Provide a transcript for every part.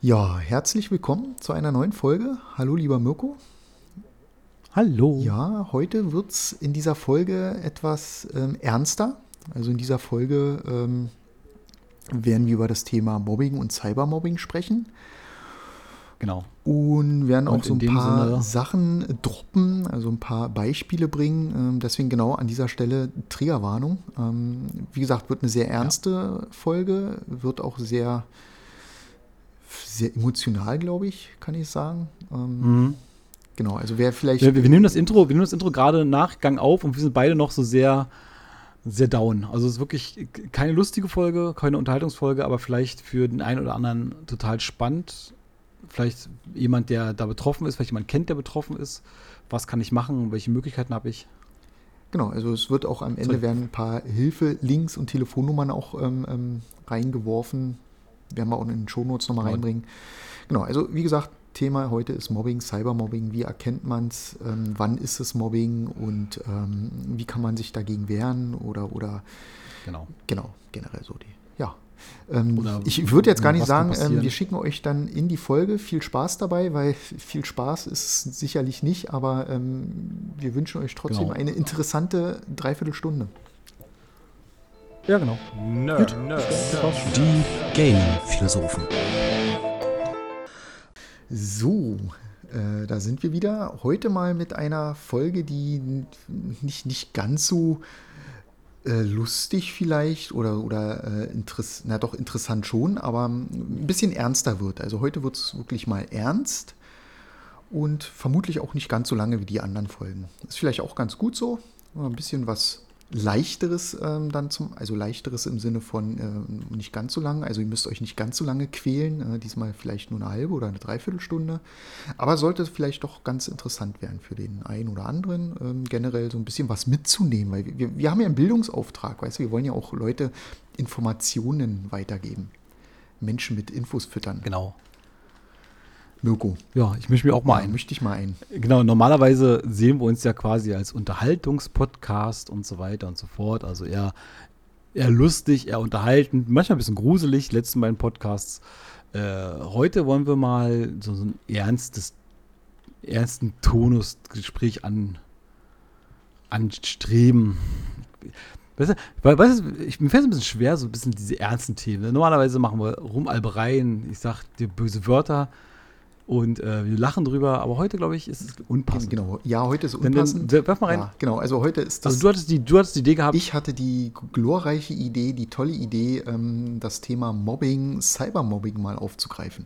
Ja, herzlich willkommen zu einer neuen Folge. Hallo, lieber Mirko. Hallo. Ja, heute wird es in dieser Folge etwas ähm, ernster. Also in dieser Folge ähm, werden wir über das Thema Mobbing und Cybermobbing sprechen. Genau. Und werden Und auch so ein paar Sinne- Sachen droppen, also ein paar Beispiele bringen. Ähm, deswegen genau an dieser Stelle Triggerwarnung. Ähm, wie gesagt, wird eine sehr ernste Folge, wird auch sehr, sehr emotional, glaube ich, kann ich sagen. Ähm, Mhm. Genau, also wer vielleicht. Wir, wir nehmen das Intro, wir nehmen das Intro gerade Nachgang auf und wir sind beide noch so sehr, sehr down. Also es ist wirklich keine lustige Folge, keine Unterhaltungsfolge, aber vielleicht für den einen oder anderen total spannend. Vielleicht jemand, der da betroffen ist, vielleicht jemand kennt, der betroffen ist. Was kann ich machen? Welche Möglichkeiten habe ich? Genau, also es wird auch am Ende Sorry. werden ein paar Hilfe-Links und Telefonnummern auch ähm, ähm, reingeworfen. Werden wir auch in den Shownotes nochmal reinbringen. Genau, also wie gesagt, Thema heute ist Mobbing, Cybermobbing. Wie erkennt man es? Ähm, wann ist es Mobbing? Und ähm, wie kann man sich dagegen wehren? Oder, oder Genau. genau, generell so die. Ja. Ähm, ich würde jetzt gar nicht sagen, ähm, wir schicken euch dann in die Folge. Viel Spaß dabei, weil viel Spaß ist es sicherlich nicht, aber ähm, wir wünschen euch trotzdem Genau. eine interessante Dreiviertelstunde. Ja, genau. Nerd, Nerd, Die Gaming-Philosophen. So, äh, da sind wir wieder. Heute mal mit einer Folge, die nicht, nicht ganz so äh, lustig vielleicht oder, oder äh, interess na doch interessant schon, aber ein bisschen ernster wird. Also heute wird es wirklich mal ernst und vermutlich auch nicht ganz so lange wie die anderen Folgen. Ist vielleicht auch ganz gut so. Ein bisschen was leichteres ähm, dann zum, also leichteres im Sinne von ähm, nicht ganz so lang, also ihr müsst euch nicht ganz so lange quälen, äh, diesmal vielleicht nur eine halbe oder eine Dreiviertelstunde, aber sollte vielleicht doch ganz interessant werden für den einen oder anderen, ähm, generell so ein bisschen was mitzunehmen, weil wir, wir haben ja einen Bildungsauftrag, weißt du, wir wollen ja auch Leute Informationen weitergeben, Menschen mit Infos füttern. Genau. Mirko, Ja, ich mische mir auch mal ja, ein. möchte ich mal ein. Genau, normalerweise sehen wir uns ja quasi als Unterhaltungspodcast und so weiter und so fort. Also eher, eher lustig, eher unterhaltend, manchmal ein bisschen gruselig, letzten beiden Podcasts. Äh, heute wollen wir mal so, so ein ernstes, ernsten Tonusgespräch an, anstreben. Weißt du, weil, weißt du, ich, mir fällt es ein bisschen schwer, so ein bisschen diese ernsten Themen. ne? Normalerweise machen wir Rumalbereien, ich sag dir böse Wörter und äh, wir lachen drüber, aber heute, glaube ich, ist es unpassend. Genau, ja, heute ist Dann, dann unpassend. werf mal rein. Ja, genau, also heute ist das. Also du hattest, die, du hattest die Idee gehabt. ich hatte die glorreiche Idee, die tolle Idee, ähm, das Thema Mobbing, Cybermobbing mal aufzugreifen.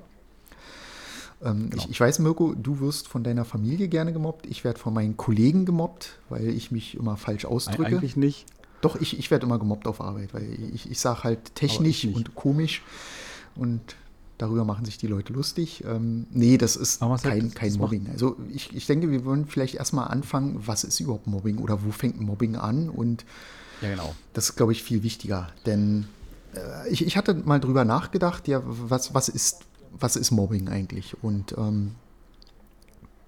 Ähm, Genau. ich, ich weiß, Mirko, du wirst von deiner Familie gerne gemobbt. Ich werde von meinen Kollegen gemobbt, weil ich mich immer falsch ausdrücke. Eigentlich nicht. Doch, ich, ich werde immer gemobbt auf Arbeit, weil ich, ich sage halt technisch und komisch und darüber machen sich die Leute lustig. Ähm, nee, das ist kein, kein Mobbing. Also ich, ich denke, wir wollen vielleicht erstmal anfangen, was ist überhaupt Mobbing oder wo fängt Mobbing an und Ja, genau. das ist, glaube ich, viel wichtiger. Denn äh, ich, ich hatte mal drüber nachgedacht, ja, was, was, ist, was ist Mobbing eigentlich? Und ähm,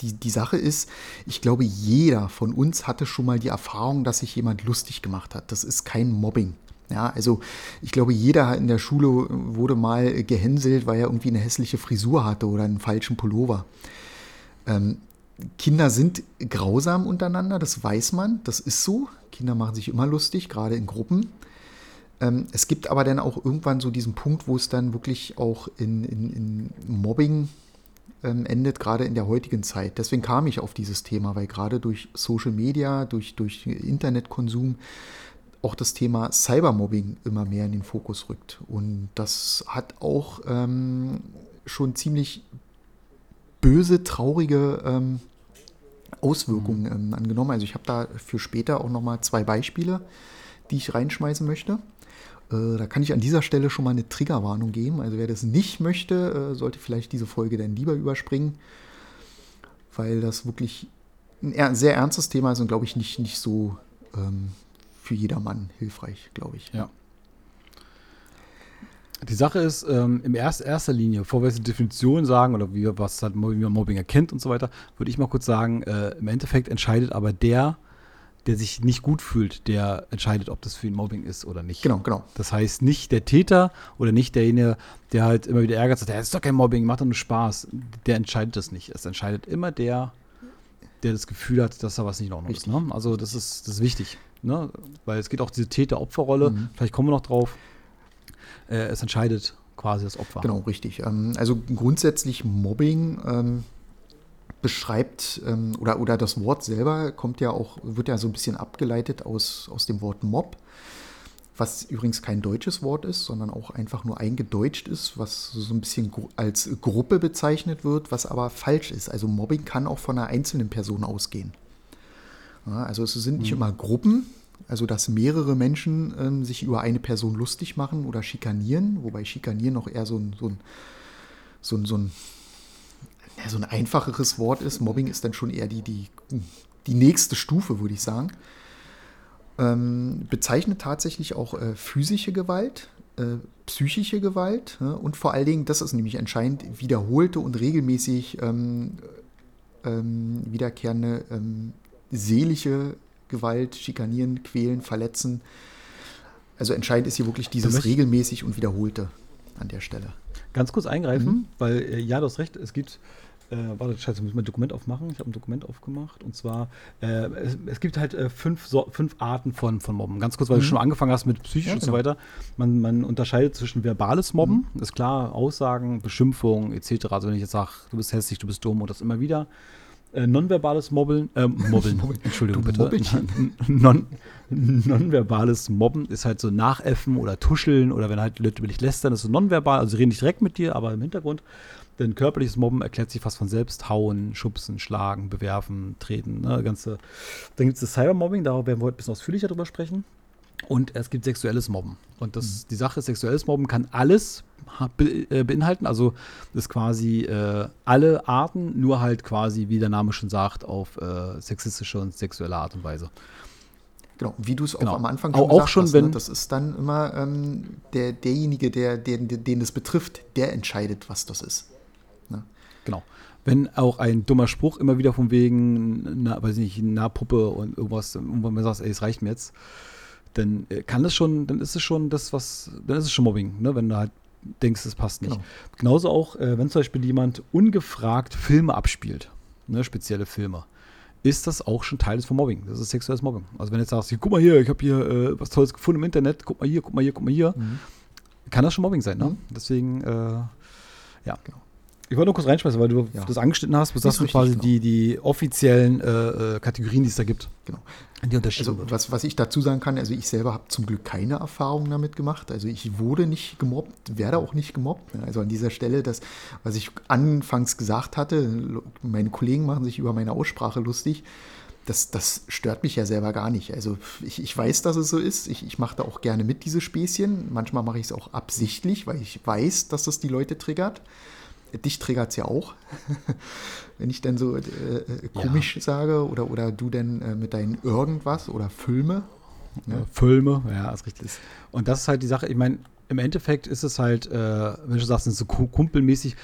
die, die Sache ist, ich glaube, jeder von uns hatte schon mal die Erfahrung, dass sich jemand lustig gemacht hat. Das ist kein Mobbing. Ja, also ich glaube, jeder in der Schule wurde mal gehänselt, weil er irgendwie eine hässliche Frisur hatte oder einen falschen Pullover. Ähm, Kinder sind grausam untereinander, das weiß man, das ist so. Kinder machen sich immer lustig, gerade in Gruppen. Ähm, es gibt aber dann auch irgendwann so diesen Punkt, wo es dann wirklich auch in, in, in Mobbing ähm, endet, gerade in der heutigen Zeit. Deswegen kam ich auf dieses Thema, weil gerade durch Social Media, durch, durch Internetkonsum auch das Thema Cybermobbing immer mehr in den Fokus rückt. Und das hat auch ähm, schon ziemlich böse, traurige ähm, Auswirkungen ähm, angenommen. Also ich habe da für später auch nochmal zwei Beispiele, die ich reinschmeißen möchte. Äh, da kann ich an dieser Stelle schon mal eine Triggerwarnung geben. Also wer das nicht möchte, äh, sollte vielleicht diese Folge dann lieber überspringen, weil das wirklich ein sehr ernstes Thema ist und glaube ich nicht, nicht so ähm, für jedermann hilfreich, glaube ich. Ja. Die Sache ist, ähm, in erst, erster Linie, bevor wir jetzt die Definition sagen oder wie, was halt, wie man Mobbing erkennt und so weiter, würde ich mal kurz sagen, äh, im Endeffekt entscheidet aber der, der sich nicht gut fühlt, der entscheidet, ob das für ihn Mobbing ist oder nicht. Genau, genau. Das heißt, nicht der Täter oder nicht derjenige, der halt immer wieder ärgert, sagt, das ist doch kein Mobbing, macht doch nur Spaß. Der entscheidet das nicht. Es entscheidet immer der, der das Gefühl hat, dass da was nicht in Ordnung ist. Ne? Also das ist, das ist wichtig. Ne? Weil es geht auch diese Täter-Opfer-Rolle, Mhm. vielleicht kommen wir noch drauf. Äh, es entscheidet quasi das Opfer. Genau, richtig. Ähm, also grundsätzlich Mobbing ähm, beschreibt ähm, oder, oder das Wort selber kommt ja auch, wird ja so ein bisschen abgeleitet aus, aus dem Wort Mob, was übrigens kein deutsches Wort ist, sondern auch einfach nur eingedeutscht ist, was so ein bisschen als Gruppe bezeichnet wird, was aber falsch ist. Also Mobbing kann auch von einer einzelnen Person ausgehen. Ja, also es sind nicht immer Gruppen, also dass mehrere Menschen ähm, sich über eine Person lustig machen oder schikanieren, wobei schikanieren noch eher so ein, so ein, so ein, so ein, ja, so ein einfacheres Wort ist. Mobbing ist dann schon eher die, die, die nächste Stufe, würde ich sagen. Ähm, bezeichnet tatsächlich auch äh, physische Gewalt, äh, psychische Gewalt ja, und vor allen Dingen, das ist nämlich entscheidend, wiederholte und regelmäßig ähm, ähm, wiederkehrende ähm, seelische Gewalt, schikanieren, quälen, verletzen. Also entscheidend ist hier wirklich dieses regelmäßig und wiederholte an der Stelle. Ganz kurz eingreifen, Mhm. weil äh, ja, du hast recht, es gibt, äh, warte, scheiße, muss ich mein Dokument aufmachen. Ich habe ein Dokument aufgemacht und zwar, äh, es, es gibt halt äh, fünf, so, fünf Arten von, von Mobben. Ganz kurz, weil du Mhm. schon angefangen hast mit psychisch Ja, und so genau. weiter. Man, man unterscheidet zwischen verbales Mobben, ist klar, Aussagen, Beschimpfung etc. Also wenn ich jetzt sage, du bist hässlich, du bist dumm und das immer wieder. Äh, nonverbales Mobbeln, äh, Mobbeln, Entschuldigung bitte. Non, nonverbales Mobben ist halt so Nachäffen oder Tuscheln oder wenn halt Leute über dich lästern, ist so nonverbal, also sie reden nicht direkt mit dir, aber im Hintergrund. Denn körperliches Mobben erklärt sich fast von selbst. Hauen, schubsen, schlagen, bewerfen, treten, ne, ganze. Dann gibt es das Cybermobbing, darauf werden wir heute ein bisschen ausführlicher drüber sprechen. Und es gibt sexuelles Mobben. Und das, die Sache ist, sexuelles Mobben kann alles äh, beinhalten. Also das ist quasi äh, alle Arten, nur halt quasi, wie der Name schon sagt, auf äh, sexistische und sexuelle Art und Weise. Genau, wie du es Genau. auch am Anfang Auch- schon auch gesagt schon, hast, wenn- ne? das ist dann immer ähm, der, derjenige, der, der, den es betrifft, der entscheidet, was das ist. Genau. Wenn auch ein dummer Spruch immer wieder von wegen, na, weiß ich nicht, na Puppe und irgendwas, irgendwann mal sagst, ey, es reicht mir jetzt, dann äh, kann das schon, dann ist es schon das, was, dann ist es schon Mobbing, ne? wenn du halt denkst, es passt nicht. Genau. Genauso auch, äh, wenn zum Beispiel jemand ungefragt Filme abspielt, ne, spezielle Filme, ist das auch schon Teil des von Mobbing. Das ist sexuelles Mobbing. Also wenn du jetzt sagst, guck mal hier, ich habe hier äh, was Tolles gefunden im Internet, guck mal hier, guck mal hier, guck mal hier, kann das schon Mobbing sein. Ne? Mhm. Deswegen, äh, ja. Genau. Ich wollte nur kurz reinschmeißen, weil du Ja. das angeschnitten hast. Du sagst richtig, quasi genau. die, die offiziellen äh, äh, Kategorien, die es da gibt. Genau. Die Also was, was ich dazu sagen kann, also ich selber habe zum Glück keine Erfahrung damit gemacht. Also ich wurde nicht gemobbt, werde auch nicht gemobbt. Also an dieser Stelle, das, was ich anfangs gesagt hatte, meine Kollegen machen sich über meine Aussprache lustig. Das, das stört mich ja selber gar nicht. Also ich, ich weiß, dass es so ist. Ich, ich mache da auch gerne mit, diese Späßchen. Manchmal mache ich es auch absichtlich, weil ich weiß, dass das die Leute triggert. Dich triggert es ja auch, wenn ich dann so äh, äh, komisch sage oder, oder du dann äh, mit deinen irgendwas oder Filme. Ja, Filme, ja, ist richtig. Und das ist halt die Sache, ich meine, im Endeffekt ist es halt, äh, wenn du sagst, es ist so ku- kumpelmäßig,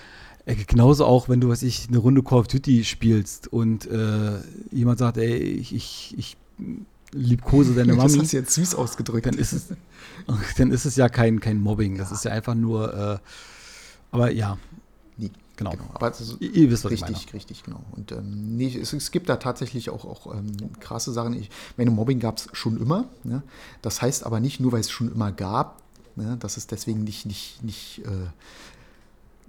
äh, genauso auch, wenn du, was ich, eine Runde Call of Duty spielst und äh, jemand sagt, ey, ich, ich, ich liebkose deine Das Mami, hast du jetzt süß ausgedrückt. dann ist es, dann ist es ja kein, kein Mobbing. Das ist ja einfach nur, äh, aber ja, genau. genau. Aber ist Ihr, wisst, was ich richtig, meine. richtig, genau. Und ähm, nee, es, es gibt da tatsächlich auch, auch ähm, krasse Sachen. Ich meine, Mobbing gab es schon immer. Ne? Das heißt aber nicht nur, weil es schon immer gab, ne? dass es deswegen nicht, nicht, nicht äh,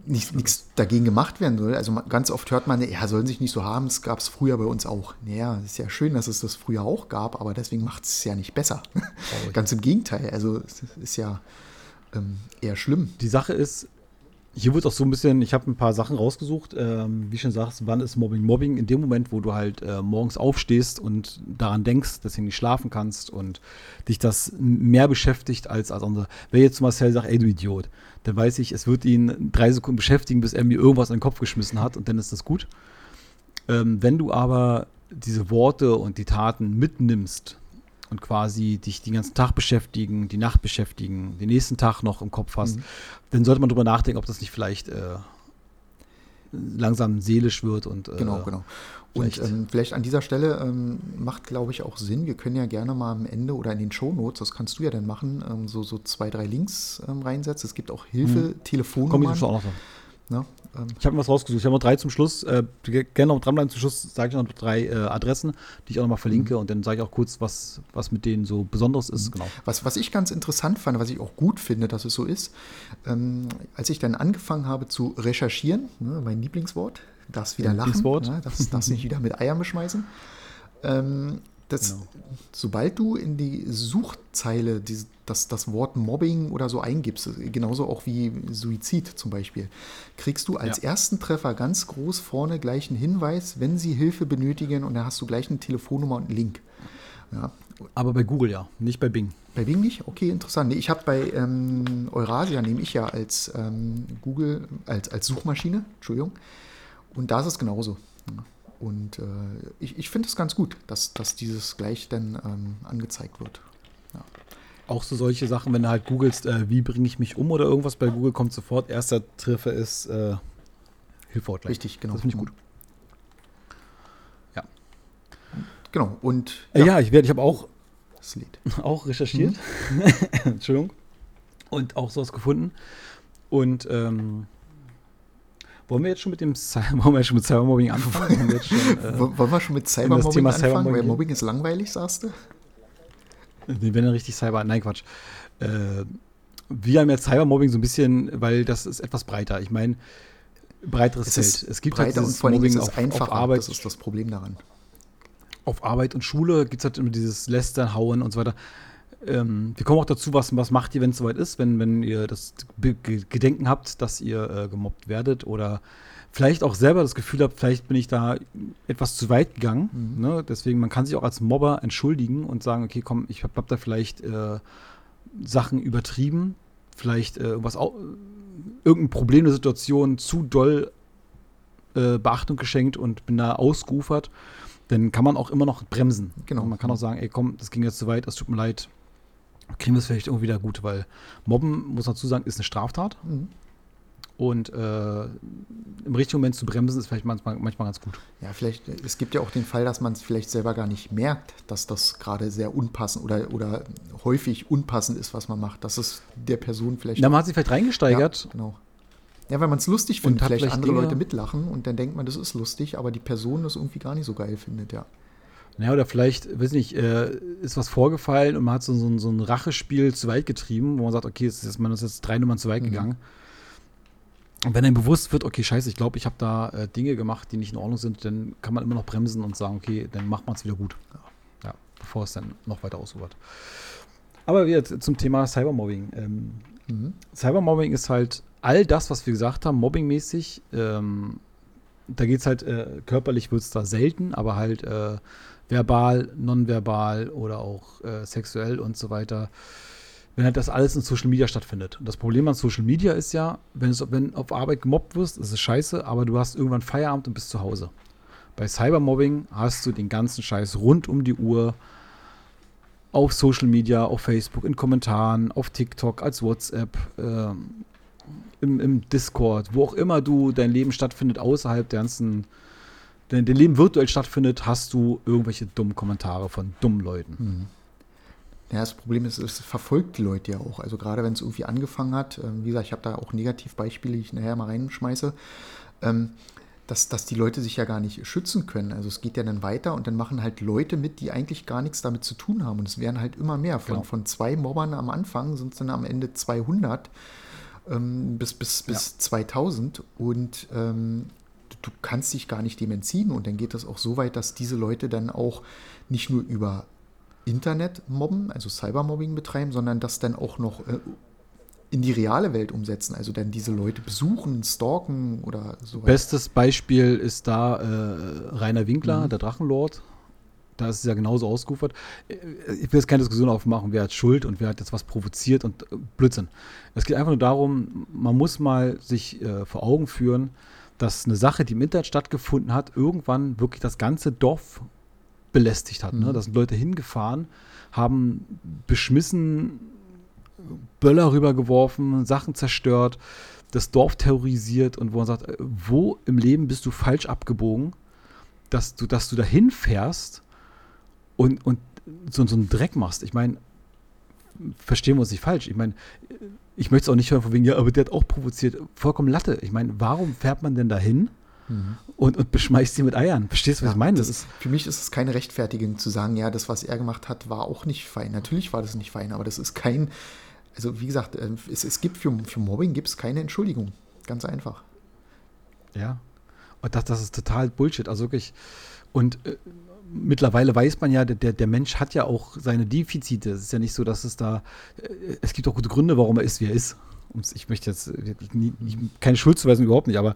nicht, nichts dagegen gemacht werden soll. Also ganz oft hört man, ja, sollen sich nicht so haben, es gab es früher bei uns auch. Naja, ist ja schön, dass es das früher auch gab, aber deswegen macht es ja nicht besser. ganz im Gegenteil, also es ist ja ähm, eher schlimm. Die Sache ist, hier wird auch so ein bisschen, ich habe ein paar Sachen rausgesucht, ähm, wie schon sagst, wann ist Mobbing Mobbing? In dem Moment, wo du halt äh, morgens aufstehst und daran denkst, dass du nicht schlafen kannst und dich das mehr beschäftigt als als andere. Wer jetzt Marcel sagt, ey du Idiot, dann weiß ich, es wird ihn drei Sekunden beschäftigen, bis er mir irgendwas in den Kopf geschmissen hat und dann ist das gut. Ähm, wenn du aber diese Worte und die Taten mitnimmst und quasi dich den ganzen Tag beschäftigen, die Nacht beschäftigen, den nächsten Tag noch im Kopf hast, Mhm. dann sollte man drüber nachdenken, ob das nicht vielleicht äh, langsam seelisch wird und äh, Genau, genau. Und vielleicht- ähm, vielleicht an dieser Stelle ähm, macht, glaube ich, auch Sinn. Wir können ja gerne mal am Ende oder in den Shownotes, das kannst du ja dann machen, ähm, so, so zwei, drei Links ähm, reinsetzen. Es gibt auch Hilfe, ich Telefonnummern. schon auch noch. Ne? Ähm, Ich habe mir was rausgesucht. Ich habe noch drei zum Schluss. Äh, ge- gerne noch dranbleiben. Zum Schluss sage ich noch drei äh, Adressen, die ich auch noch mal verlinke. Und dann sage ich auch kurz, was, was mit denen so Besonderes ist. Genau. Was, was ich ganz interessant fand, was ich auch gut finde, dass es so ist, ähm, als ich dann angefangen habe zu recherchieren, ne, mein Lieblingswort, das wieder lachen, Lieblingswort. ne, das, das nicht wieder mit Eiern beschmeißen. Ähm, das, Genau. Sobald du in die Suchzeile die, das, das Wort Mobbing oder so eingibst, genauso auch wie Suizid zum Beispiel, kriegst du als Ja. ersten Treffer ganz groß vorne gleich einen Hinweis, wenn sie Hilfe benötigen und da hast du gleich eine Telefonnummer und einen Link. Ja, Aber bei Google ja, nicht bei Bing. bei Bing nicht? Okay, interessant. Nee, ich habe bei ähm, Eurasia, nehme ich ja als ähm, Google, als, als Suchmaschine, Entschuldigung. Und da ist es genauso. Ja. Und äh, ich, ich finde es ganz gut, dass, dass dieses gleich dann ähm, angezeigt wird. Auch so solche Sachen, wenn du halt googelst, äh, wie bringe ich mich um oder irgendwas bei Google, kommt sofort, erster Treffer ist äh, Hilfe-Hotline. Richtig, genau. Das finde ich gut. Genau. Und Äh, ja, ich, werd- ich habe auch, das Lied. auch recherchiert. Entschuldigung. Und auch sowas gefunden. Und ähm, wollen wir jetzt schon mit dem wollen wir schon mit Cybermobbing anfangen? Wollen wir schon, äh, Wo- Wollen wir schon mit Cybermobbing anfangen? Cybermobbing Weil? Mobbing ist langweilig, sagst du? Wir werden dann richtig Cyber. Nein, Quatsch. Äh, wir haben jetzt Cybermobbing so ein bisschen, weil das ist etwas breiter. Ich meine, breiteres Es Feld. ist es gibt halt breiter und dieses vor allem ist Mobbing es auf, einfacher. auf Arbeit. Das ist das Problem daran. auf Arbeit und Schule gibt es halt immer dieses Lästern, Hauen und so weiter. Ähm, wir kommen auch dazu, was, was macht ihr, wenn es soweit ist, wenn, wenn ihr das Be- Ge- Gedenken habt, dass ihr äh, gemobbt werdet oder vielleicht auch selber das Gefühl habt, vielleicht bin ich da etwas zu weit gegangen. Ne? Deswegen, man kann sich auch als Mobber entschuldigen und sagen, okay, komm, ich habe hab da vielleicht äh, Sachen übertrieben, vielleicht äh, irgendwas, au- irgendein Problem der Situation zu doll äh, Beachtung geschenkt und bin da ausgeufert dann kann man auch immer noch bremsen. Genau. Und man kann auch sagen, ey komm, das ging jetzt zu weit, es tut mir leid, kriegen wir es vielleicht irgendwie wieder gut, weil Mobben, muss man dazu sagen, ist eine Straftat Mhm. und äh, im richtigen Moment zu bremsen ist vielleicht manchmal, manchmal ganz gut. Ja, vielleicht, es gibt ja auch den Fall, dass man es vielleicht selber gar nicht merkt, dass das gerade sehr unpassend oder, oder häufig unpassend ist, was man macht. Dass es der Person vielleicht. Na, man hat sich vielleicht reingesteigert, Ja, genau. Ja, weil man es lustig findet, vielleicht vielleicht andere Dinge- Leute mitlachen und dann denkt man, das ist lustig, aber die Person das irgendwie gar nicht so geil findet, ja. Ja, oder vielleicht, weiß nicht, äh, ist was vorgefallen und man hat so, so, ein- so ein Rachespiel zu weit getrieben, wo man sagt, okay, ist, man ist jetzt drei Nummern zu weit Mhm. gegangen. Und wenn einem bewusst wird, okay, scheiße, ich glaube, ich habe da äh, Dinge gemacht, die nicht in Ordnung sind, dann kann man immer noch bremsen und sagen, okay, dann macht man es wieder gut. Ja, bevor es dann noch weiter ausufert. Aber wieder zum Thema Cybermobbing. Ähm, Mhm. Cybermobbing ist halt all das, was wir gesagt haben, mobbingmäßig. Ähm, da geht es halt, äh, körperlich wird es da selten, aber halt äh, verbal, nonverbal oder auch äh, sexuell und so weiter. Wenn halt das alles in Social Media stattfindet. Und das Problem an Social Media ist ja, wenn, es, wenn auf Arbeit gemobbt wirst, ist es scheiße, aber du hast irgendwann Feierabend und bist zu Hause. Bei Cybermobbing hast du den ganzen Scheiß rund um die Uhr auf Social Media, auf Facebook, in Kommentaren, auf TikTok, als WhatsApp, ähm, im, im Discord, wo auch immer du dein Leben stattfindet, außerhalb der ganzen, dein, dein Leben virtuell stattfindet, hast du irgendwelche dummen Kommentare von dummen Leuten. Mhm. Ja, das Problem ist, es verfolgt die Leute ja auch. Also gerade wenn es irgendwie angefangen hat, ähm, wie gesagt, ich habe da auch Negativbeispiele, die ich nachher mal reinschmeiße, ähm, dass, dass die Leute sich ja gar nicht schützen können. Also es geht ja dann weiter und dann machen halt Leute mit, die eigentlich gar nichts damit zu tun haben. Und es werden halt immer mehr. Von, Genau. von zwei Mobbern am Anfang sind es dann am Ende 200 ähm, bis, bis, bis 2000 und ähm, du, kannst dich gar nicht dem entziehen und dann geht das auch so weit, dass diese Leute dann auch nicht nur über Internet mobben, also Cybermobbing betreiben, sondern das dann auch noch äh, in die reale Welt umsetzen, also dann diese Leute besuchen, stalken oder so. Bestes Beispiel ist da äh, Rainer Winkler, Mhm. der Drachenlord. Da ist es ja genauso ausgeufert. Äh, Ich will jetzt keine Diskussion aufmachen, wer hat Schuld und wer hat jetzt was provoziert und äh, Blödsinn. Es geht einfach nur darum, man muss mal sich äh, vor Augen führen, dass eine Sache, die im Internet stattgefunden hat, irgendwann wirklich das ganze Dorf belästigt hat. Ne? Mhm. Da sind Leute hingefahren, haben beschmissen Böller rübergeworfen, Sachen zerstört, das Dorf terrorisiert und wo man sagt, äh, wo im Leben bist du falsch abgebogen, dass du, dass du dahin fährst und, und so, so einen Dreck machst. Ich meine, verstehen wir uns nicht falsch. Ich meine, ich möchte es auch nicht hören von wegen, ja, aber der hat auch provoziert. Vollkommen Latte. Ich meine, warum fährt man denn dahin mhm. und, und beschmeißt sie mit Eiern? Verstehst du, was ja, ich meine? Das ist, für mich ist es keine Rechtfertigung zu sagen, ja, das, was er gemacht hat, war auch nicht fein. Natürlich war das nicht fein, aber das ist kein, also wie gesagt, äh, es, es gibt für, für Mobbing gibt es keine Entschuldigung. Ganz einfach. Ja. Und das, das ist total Bullshit. Also wirklich. Und äh, mittlerweile weiß man ja, der, der Mensch hat ja auch seine Defizite. Es ist ja nicht so, dass es da, äh, es gibt auch gute Gründe, warum er ist, wie er ist. Ich möchte jetzt äh, nie, keine Schuld zuweisen, überhaupt nicht, aber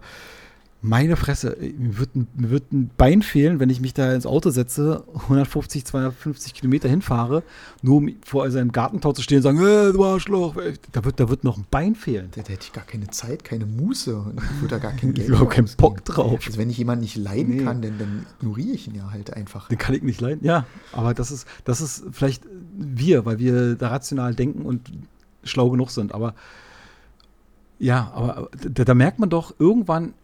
meine Fresse, mir wird, ein, mir wird ein Bein fehlen, wenn ich mich da ins Auto setze, 150, 250 Kilometer hinfahre, nur um vor seinem Gartentor zu stehen und sagen, äh, du Arschloch, da wird, da wird noch ein Bein fehlen. Da, da hätte ich gar keine Zeit, keine Muße und ich würde da gar kein Geld Überhaupt keinen Bock drauf. Also wenn ich jemanden nicht leiden nee. kann, dann, dann ignoriere ich ihn ja halt einfach. Den kann ich nicht leiden, ja. Aber das ist, das ist vielleicht wir, weil wir da rational denken und schlau genug sind. Aber ja, aber da, da merkt man doch irgendwann,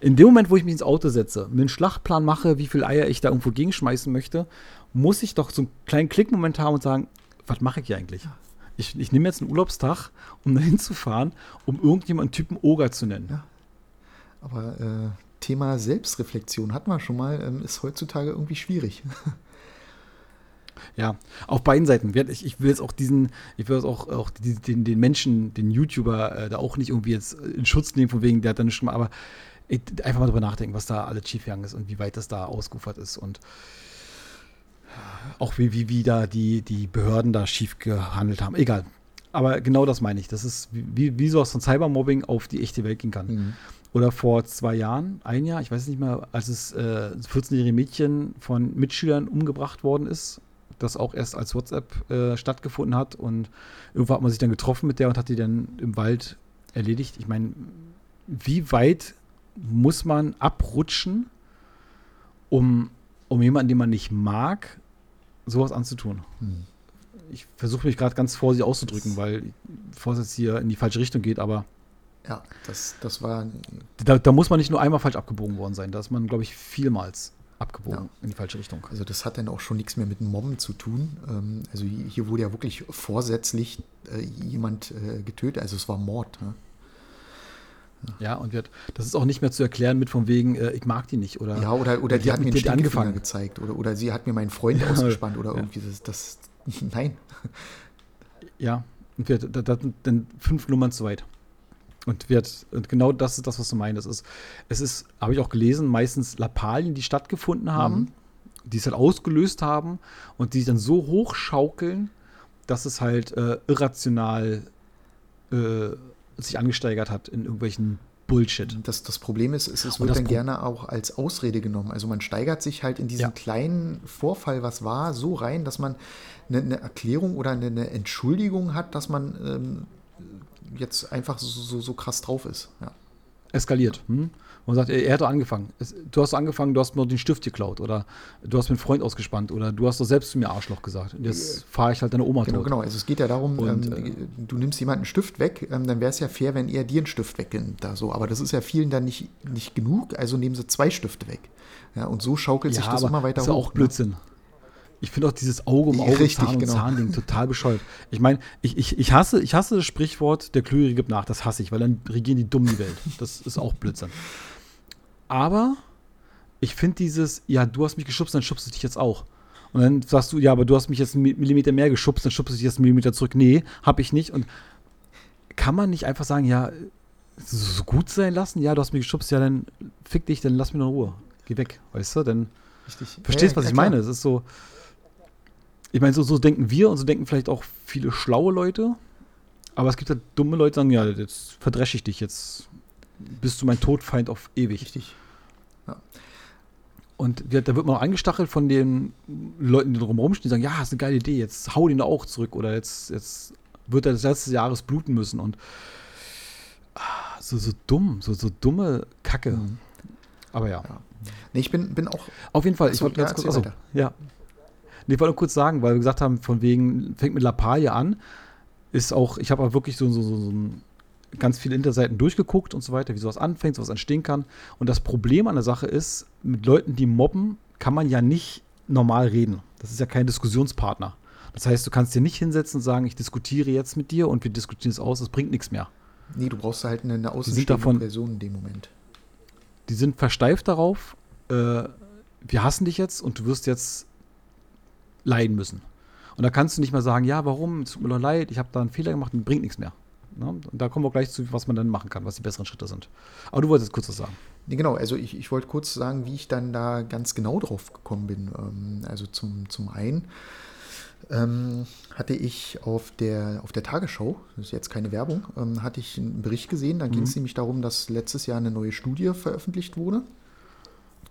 in dem Moment, wo ich mich ins Auto setze, mir einen Schlachtplan mache, wie viel Eier ich da irgendwo gegenschmeißen möchte, muss ich doch so einen kleinen Klickmoment haben und sagen, was mache ich hier eigentlich? Ich, ich nehme jetzt einen Urlaubstag, um dahin zu fahren, um irgendjemanden Typen Oger zu nennen. Ja. Aber äh, Thema Selbstreflexion hatten wir schon mal, ähm, ist heutzutage irgendwie schwierig. Ja, auf beiden Seiten. Ich, ich will jetzt auch diesen, ich will jetzt auch, auch den, den Menschen, den YouTuber äh, da auch nicht irgendwie jetzt in Schutz nehmen, von wegen, der hat dann schon mal, aber einfach mal drüber nachdenken, was da alles schiefgegangen ist und wie weit das da ausgeufert ist und auch wie, wie, wie da die, die Behörden da schief gehandelt haben. Egal. Aber genau das meine ich. Das ist, wie, wie sowas von Cybermobbing auf die echte Welt gehen kann. Mhm. Oder vor zwei Jahren, ein Jahr, ich weiß nicht mehr, als es äh, 14-jährige Mädchen von Mitschülern umgebracht worden ist, das auch erst als WhatsApp äh, stattgefunden hat und irgendwann hat man sich dann getroffen mit der und hat die dann im Wald erledigt. Ich meine, wie weit muss man abrutschen, um, um jemanden, den man nicht mag, sowas anzutun. Hm. Ich versuche mich gerade ganz vorsichtig auszudrücken, weil jetzt hier in die falsche Richtung geht, aber. Ja, das, das war. Da, da muss man nicht nur einmal falsch abgebogen worden sein. Da ist man, glaube ich, vielmals abgebogen ja. in die falsche Richtung. Also das hat dann auch schon nichts mehr mit Mobben zu tun. Ähm, also hier wurde ja wirklich vorsätzlich äh, jemand äh, getötet. Also es war Mord. Ne? Ja, und wird, das ist auch nicht mehr zu erklären mit von wegen, äh, ich mag die nicht. Oder, ja, oder, oder die, die hat mir den angefangen gezeigt. Oder, oder sie hat mir meinen Freund ja, ausgespannt oder ja. irgendwie das, das. Nein. Ja, und wird, da, da, dann fünf Nummern zu weit. Und wird, und genau das ist das, was du meinst. Es ist, es ist, habe ich auch gelesen, meistens Lappalien, die stattgefunden haben, mhm. die es halt ausgelöst haben und die sich dann so hochschaukeln, dass es halt äh, irrational äh, sich angesteigert hat in irgendwelchen Bullshit. Das, das Problem ist, es, es wird dann Pro gerne auch als Ausrede genommen. Also man steigert sich halt in diesen ja. kleinen Vorfall, was war, so rein, dass man eine, eine Erklärung oder eine, eine, Entschuldigung hat, dass man ähm, jetzt einfach so, so, so, krass drauf ist. Ja. Eskaliert. Hm? Und sagt, er, hat doch angefangen. Es, du hast angefangen, du hast mir den Stift geklaut oder du hast mir einen Freund ausgespannt oder du hast doch selbst zu mir Arschloch gesagt. Und jetzt fahre ich halt deine Oma genau, tot. Genau, also es geht ja darum, und, ähm, äh, du nimmst jemanden einen Stift weg, ähm, dann wäre es ja fair, wenn er dir einen Stift wegnimmt. Da so. Aber das ist ja vielen dann nicht, nicht genug, also nehmen sie zwei Stifte weg. Ja, und so schaukelt ja, sich das immer weiter hoch. Das ist ja auch ne? Blödsinn. Ne? Ich finde auch dieses Auge um Auge, Richtig, Zahn um genau. Zahn-Ding total bescheuert. Ich meine, ich, ich, ich, hasse, ich hasse das Sprichwort, der Klügere gibt nach. Das hasse ich, weil dann regieren die Dummen die Welt. Das ist auch Blödsinn. Aber ich finde dieses, ja, du hast mich geschubst, dann schubst du dich jetzt auch. Und dann sagst du, ja, aber du hast mich jetzt einen Millimeter mehr geschubst, dann schubst du dich jetzt einen Millimeter zurück. Nee, hab ich nicht. Und kann man nicht einfach sagen, ja, so gut sein lassen? Ja, du hast mich geschubst, ja, dann fick dich, dann lass mich in Ruhe. Geh weg, weißt du? Dann Richtig. verstehst, ja, was ich meine. Es ist so, ich meine, so, so denken wir und so denken vielleicht auch viele schlaue Leute. Aber es gibt halt dumme Leute, die sagen, ja, jetzt verdresche ich dich, jetzt bist du mein Todfeind auf ewig. Richtig. Ja. Und da wird man auch angestachelt von den Leuten, die drumherum stehen, die sagen, ja, das ist eine geile Idee, jetzt hau den auch zurück oder jetzt, jetzt wird er des letzten Jahres bluten müssen und ah, so, so dumm, so, so dumme Kacke. Mhm. Aber ja. ja. Nee, ich bin, bin auch. Auf jeden Fall, ich wollte ganz kurz. Achso, ja. Nee, ich wollte nur kurz sagen, weil wir gesagt haben, von wegen, fängt mit Lappalie an. ist auch, ich habe auch wirklich so, so, so, so ein ganz viele Interseiten durchgeguckt und so weiter, wie sowas anfängt, sowas entstehen kann. Und das Problem an der Sache ist, mit Leuten, die mobben, kann man ja nicht normal reden. Das ist ja kein Diskussionspartner. Das heißt, du kannst dir nicht hinsetzen und sagen, ich diskutiere jetzt mit dir und wir diskutieren es aus, das bringt nichts mehr. Nee, du brauchst halt eine, eine außenstehende Person in dem Moment. Die sind versteift darauf, äh, wir hassen dich jetzt und du wirst jetzt leiden müssen. Und da kannst du nicht mehr sagen, ja, warum, es tut mir doch leid, ich habe da einen Fehler gemacht und bringt nichts mehr. Ne? Und da kommen wir gleich zu, was man dann machen kann, was die besseren Schritte sind. Aber du wolltest kurz was sagen. Nee, genau, also ich, ich wollte kurz sagen, wie ich dann da ganz genau drauf gekommen bin. Ähm, also zum, zum einen ähm, hatte ich auf der, auf der Tagesschau, das ist jetzt keine Werbung, ähm, hatte ich einen Bericht gesehen, da ging es nämlich darum, dass letztes Jahr eine neue Studie veröffentlicht wurde,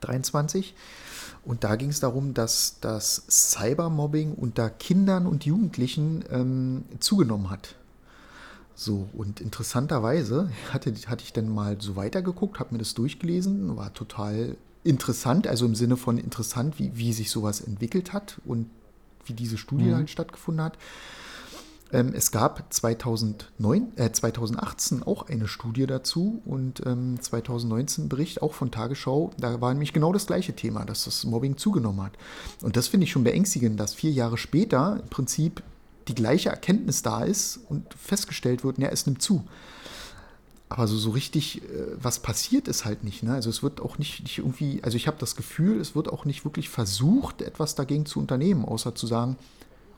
23. Und da ging es darum, dass das Cybermobbing unter Kindern und Jugendlichen ähm, zugenommen hat. So, und interessanterweise hatte, hatte ich dann mal so weitergeguckt, habe mir das durchgelesen, war total interessant, also im Sinne von interessant, wie, wie sich sowas entwickelt hat und wie diese Studie Mhm. halt stattgefunden hat. Ähm, es gab 2009, äh, 2018 auch eine Studie dazu und ähm, 2019 ein Bericht auch von Tagesschau. Da war nämlich genau das gleiche Thema, dass das Mobbing zugenommen hat. Und das finde ich schon beängstigend, dass vier Jahre später im Prinzip die gleiche Erkenntnis da ist und festgestellt wird, ja, es nimmt zu. Aber so, so richtig, äh, was passiert ist halt nicht. Ne? Also es wird auch nicht, nicht irgendwie, also ich habe das Gefühl, es wird auch nicht wirklich versucht, etwas dagegen zu unternehmen, außer zu sagen,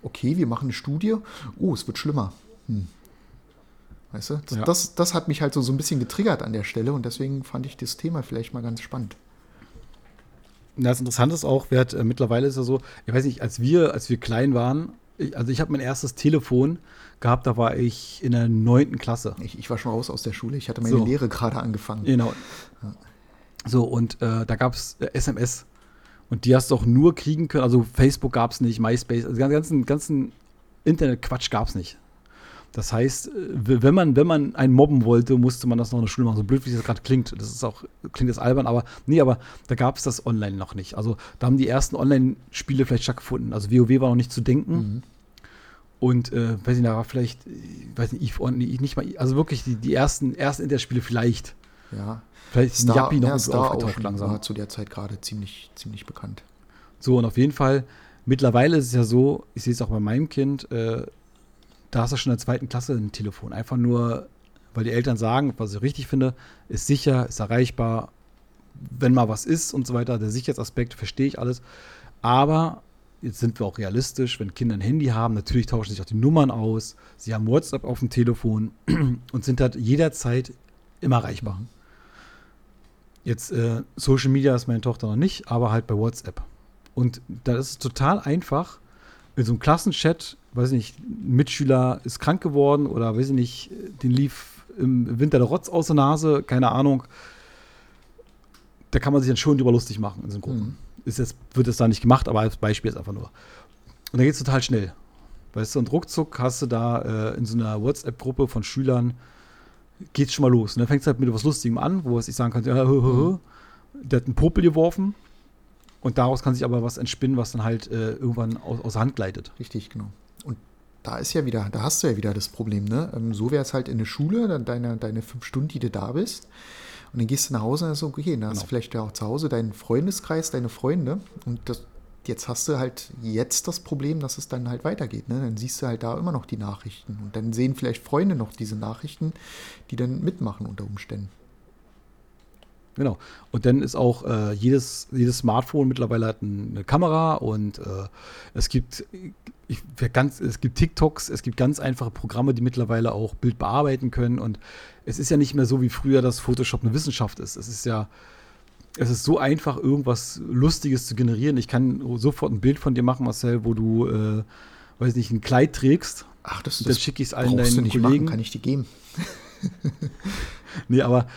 okay, wir machen eine Studie, oh, es wird schlimmer. Hm. Weißt du, das, Ja. das, das hat mich halt so, so ein bisschen getriggert an der Stelle und deswegen fand ich das Thema vielleicht mal ganz spannend. Das Interessante ist auch, wer hat, äh, mittlerweile ist ja so, ich weiß nicht, als wir, als wir klein waren, ich, also ich habe mein erstes Telefon gehabt, da war ich in der neunten Klasse. Ich, ich war schon raus aus der Schule, ich hatte meine So. Lehre gerade angefangen. Genau. So, und äh, da gab es äh, SMS. Und die hast du auch nur kriegen können. Also Facebook gab es nicht, MySpace, also den ganzen, ganzen Internet-Quatsch gab es nicht. Das heißt, äh, wenn man, wenn man einen mobben wollte, musste man das noch in der Schule machen. So blöd, wie das gerade klingt. Das ist auch, klingt jetzt albern, aber nee, aber da gab es das online noch nicht. Also da haben die ersten Online-Spiele vielleicht stattgefunden. Also WoW war noch nicht zu denken. Mhm. Und äh, weiß nicht, da war vielleicht, äh, weiß nicht, Eve nee, nicht mal, also wirklich die, die ersten, ersten Internetspiele vielleicht. Ja, Vielleicht ist Yappi noch ja, Star aufgetaucht langsam. war zu der Zeit gerade ziemlich, ziemlich bekannt. So, und auf jeden Fall, mittlerweile ist es ja so, ich sehe es auch bei meinem Kind, äh, da hast du schon in der zweiten Klasse ein Telefon. Einfach nur, weil die Eltern sagen, was ich richtig finde, ist sicher, ist erreichbar, wenn mal was ist und so weiter. Der Sicherheitsaspekt verstehe ich alles. Aber jetzt sind wir auch realistisch, wenn Kinder ein Handy haben, natürlich tauschen sich auch die Nummern aus. Sie haben WhatsApp auf dem Telefon und sind halt jederzeit immer erreichbar. Jetzt äh, Social Media ist meine Tochter noch nicht, aber halt bei WhatsApp. Und da ist es total einfach, in so einem Klassenchat, weiß ich nicht, ein Mitschüler ist krank geworden oder weiß ich nicht, den lief im Winter der Rotz aus der Nase, keine Ahnung. Da kann man sich dann schon drüber lustig machen in so Gruppen. Mhm. Ist jetzt, wird es da nicht gemacht, aber als Beispiel ist einfach nur. Und da geht es total schnell. Weißt du, und ruckzuck hast du da äh, in so einer WhatsApp-Gruppe von Schülern, geht's schon mal los. Und dann fängt es halt mit was Lustigem an, wo es ich sagen könnte, ja, hö, hö, hö. der hat einen Popel geworfen. Und daraus kann sich aber was entspinnen, was dann halt äh, irgendwann aus, außer Hand gleitet. Richtig, genau. Und da ist ja wieder, da hast du ja wieder das Problem, ne? Ähm, so wäre es halt in der Schule, dann deine, deine fünf Stunden, die du da bist. Und dann gehst du nach Hause und ist so, okay, dann hast Genau. du vielleicht ja auch zu Hause deinen Freundeskreis, deine Freunde. Und das, jetzt hast du halt jetzt das Problem, dass es dann halt weitergeht. Ne? Dann siehst du halt da immer noch die Nachrichten. Und dann sehen vielleicht Freunde noch diese Nachrichten, die dann mitmachen unter Umständen. Genau. Und dann ist auch äh, jedes, jedes Smartphone mittlerweile hat ein- eine Kamera und äh, es gibt ich, ganz, es gibt TikToks, es gibt ganz einfache Programme, die mittlerweile auch Bild bearbeiten können. Und es ist ja nicht mehr so wie früher, dass Photoshop eine Wissenschaft ist. Es ist ja, es ist so einfach, irgendwas Lustiges zu generieren. Ich kann sofort ein Bild von dir machen, Marcel, wo du, äh, weiß nicht, ein Kleid trägst. Ach, das, Und dann das schicke ich es allen brauchst du deinen nicht Kollegen. machen, kann ich dir geben. Nee, aber,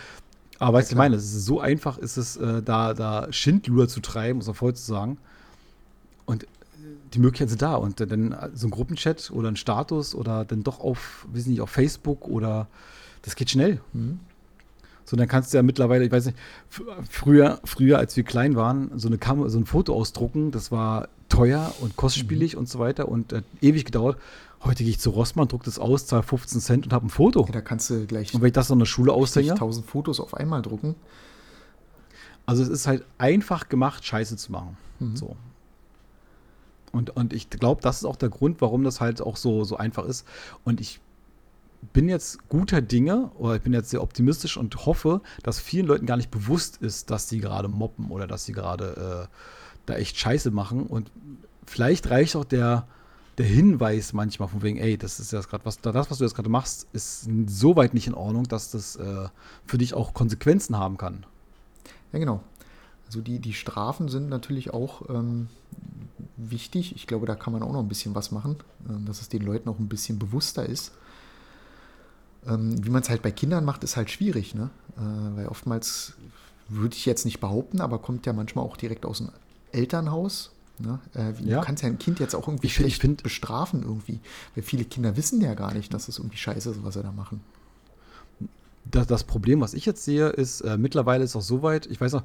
aber weißt du, ich meine, es ist so einfach ist es, äh, da, da Schindluder zu treiben, muss man voll zu sagen. Und äh, die Möglichkeiten sind da. Und dann äh, so ein Gruppenchat oder ein Status oder dann doch auf, weiß nicht, auf Facebook oder das geht schnell. Mhm. So, dann kannst du ja mittlerweile, ich weiß nicht, früher, früher, als wir klein waren, so eine Kamera, so ein Foto ausdrucken, das war teuer und kostspielig und so weiter und äh, ewig gedauert. Heute gehe ich zu Rossmann, druck das aus, zahle 15 Cent und habe ein Foto. Ja, da kannst du gleich Und wenn ich das in der Schule aushänge, 1000 Fotos auf einmal drucken. also es ist halt einfach gemacht, Scheiße zu machen. Mhm. So. Und, und ich glaube, das ist auch der Grund, warum das halt auch so, so einfach ist. Und ich bin jetzt guter Dinge oder ich bin jetzt sehr optimistisch und hoffe, dass vielen Leuten gar nicht bewusst ist, dass sie gerade mobben oder dass sie gerade äh, da echt Scheiße machen. Und vielleicht reicht auch der, der Hinweis manchmal von wegen, ey, das ist ja gerade was, das, was du jetzt gerade machst, ist so weit nicht in Ordnung, dass das äh, für dich auch Konsequenzen haben kann. Ja, genau. Also die, die Strafen sind natürlich auch ähm, wichtig. Ich glaube, da kann man auch noch ein bisschen was machen, ähm, dass es den Leuten auch ein bisschen bewusster ist. Ähm, wie man es halt bei Kindern macht, ist halt schwierig, ne? Äh, weil oftmals würde ich jetzt nicht behaupten, aber kommt ja manchmal auch direkt aus dem Elternhaus. Ne? Äh, wie- Ja. Du kannst ja ein Kind jetzt auch irgendwie Ich find- schlecht find- bestrafen irgendwie. Weil viele Kinder wissen ja gar nicht, dass es irgendwie scheiße ist, was sie da machen. Das, das Problem, was ich jetzt sehe, ist, äh, mittlerweile ist auch so weit, ich weiß noch,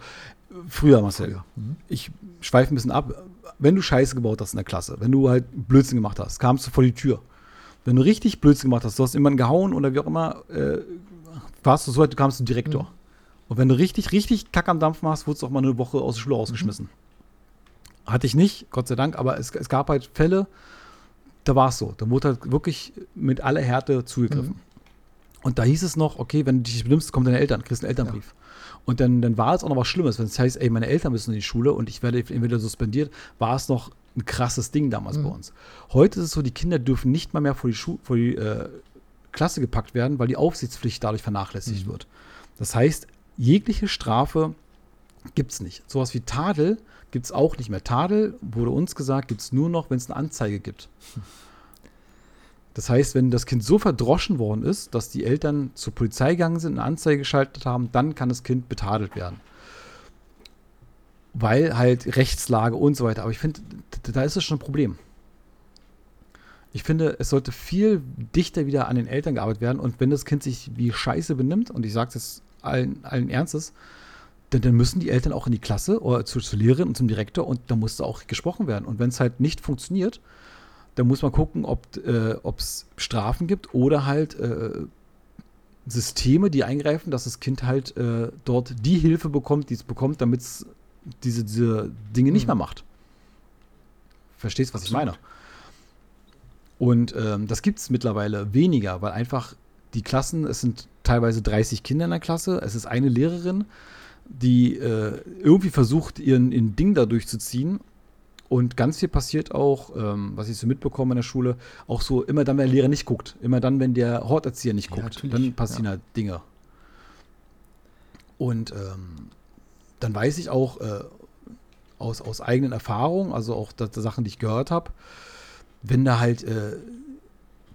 früher, Marcel, Früher, mhm. ich schweife ein bisschen ab, wenn du Scheiße gebaut hast in der Klasse, wenn du halt Blödsinn gemacht hast, kamst du vor die Tür. Wenn du richtig Blödsinn gemacht hast, du hast jemanden gehauen oder wie auch immer, äh, warst du so weit, du kamst zum Direktor. Mhm. Und wenn du richtig, richtig Kack am Dampfen hast, wurdest du auch mal eine Woche aus der Schule rausgeschmissen. Hatte ich nicht, Gott sei Dank, aber es, es gab halt Fälle, da war es so. Da wurde halt wirklich mit aller Härte zugegriffen. Und da hieß es noch, okay, wenn du dich benimmst, kommen deine Eltern, kriegst einen Elternbrief. Und dann, dann war es auch noch was Schlimmes, wenn es heißt, ey, meine Eltern müssen in die Schule und ich werde entweder suspendiert, war es noch ein krasses Ding damals bei uns. Heute ist es so, die Kinder dürfen nicht mal mehr vor die, Schu vor die äh, Klasse gepackt werden, weil die Aufsichtspflicht dadurch vernachlässigt wird. Das heißt, jegliche Strafe gibt es nicht. Sowas wie Tadel gibt es auch nicht mehr. Tadel, wurde uns gesagt, gibt es nur noch, wenn es eine Anzeige gibt. Das heißt, wenn das Kind so verdroschen worden ist, dass die Eltern zur Polizei gegangen sind, eine Anzeige geschaltet haben, dann kann das Kind betadelt werden. Weil halt Rechtslage und so weiter. Aber ich finde, da ist es schon ein Problem. Ich finde, es sollte viel dichter wieder an den Eltern gearbeitet werden. Und wenn das Kind sich wie Scheiße benimmt, und ich sage es allen, allen Ernstes, dann, dann müssen die Eltern auch in die Klasse oder zur, zur Lehrerin und zum Direktor und da muss da auch gesprochen werden. Und wenn es halt nicht funktioniert, dann muss man gucken, ob es Strafen gibt oder halt äh, Systeme, die eingreifen, dass das Kind halt äh, dort die Hilfe bekommt, die es bekommt, damit es diese, diese Dinge nicht Mhm. mehr macht. Verstehst, was ich meine? Und ähm, das gibt es mittlerweile weniger, weil einfach die Klassen, es sind teilweise 30 Kinder in der Klasse, es ist eine Lehrerin, die äh, irgendwie versucht, ihren, ihren Ding da durchzuziehen. Und ganz viel passiert auch, ähm, was ich so mitbekomme in der Schule, auch so immer dann, wenn der Lehrer nicht guckt. Immer dann, wenn der Horterzieher nicht Ja, guckt. dann passieren ja. halt Dinge. Und ähm, dann weiß ich auch äh, aus, aus eigenen Erfahrungen, also auch das Sachen, die ich gehört habe, wenn da halt äh,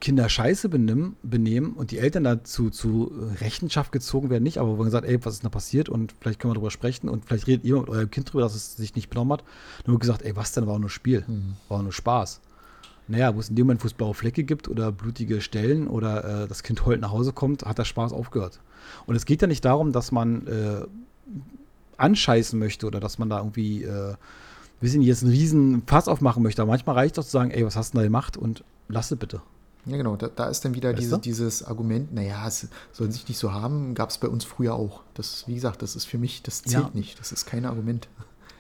Kinder Scheiße benehmen, benehmen und die Eltern dazu zu Rechenschaft gezogen werden, nicht, aber wo man sagt, ey, was ist da passiert und vielleicht können wir darüber sprechen und vielleicht redet ihr mit eurem Kind drüber, dass es sich nicht benommen hat. Dann wird gesagt, ey, was denn, war nur Spiel, war nur Spaß. Naja, wo es in dem Moment, wo es blaue Flecke gibt oder blutige Stellen oder äh, das Kind heult nach Hause kommt, hat der Spaß aufgehört. Und es geht ja nicht darum, dass man äh, anscheißen möchte oder dass man da irgendwie, äh, wir sind jetzt einen riesen Fass aufmachen möchte. Aber manchmal reicht doch zu sagen, ey, was hast du da gemacht und lass es bitte. Ja, genau, da, da ist dann wieder Weißt du? dieses Argument, naja, es soll sich nicht so haben, gab es bei uns früher auch. Das, wie gesagt, das ist für mich, das zählt Ja. nicht. Das ist kein Argument.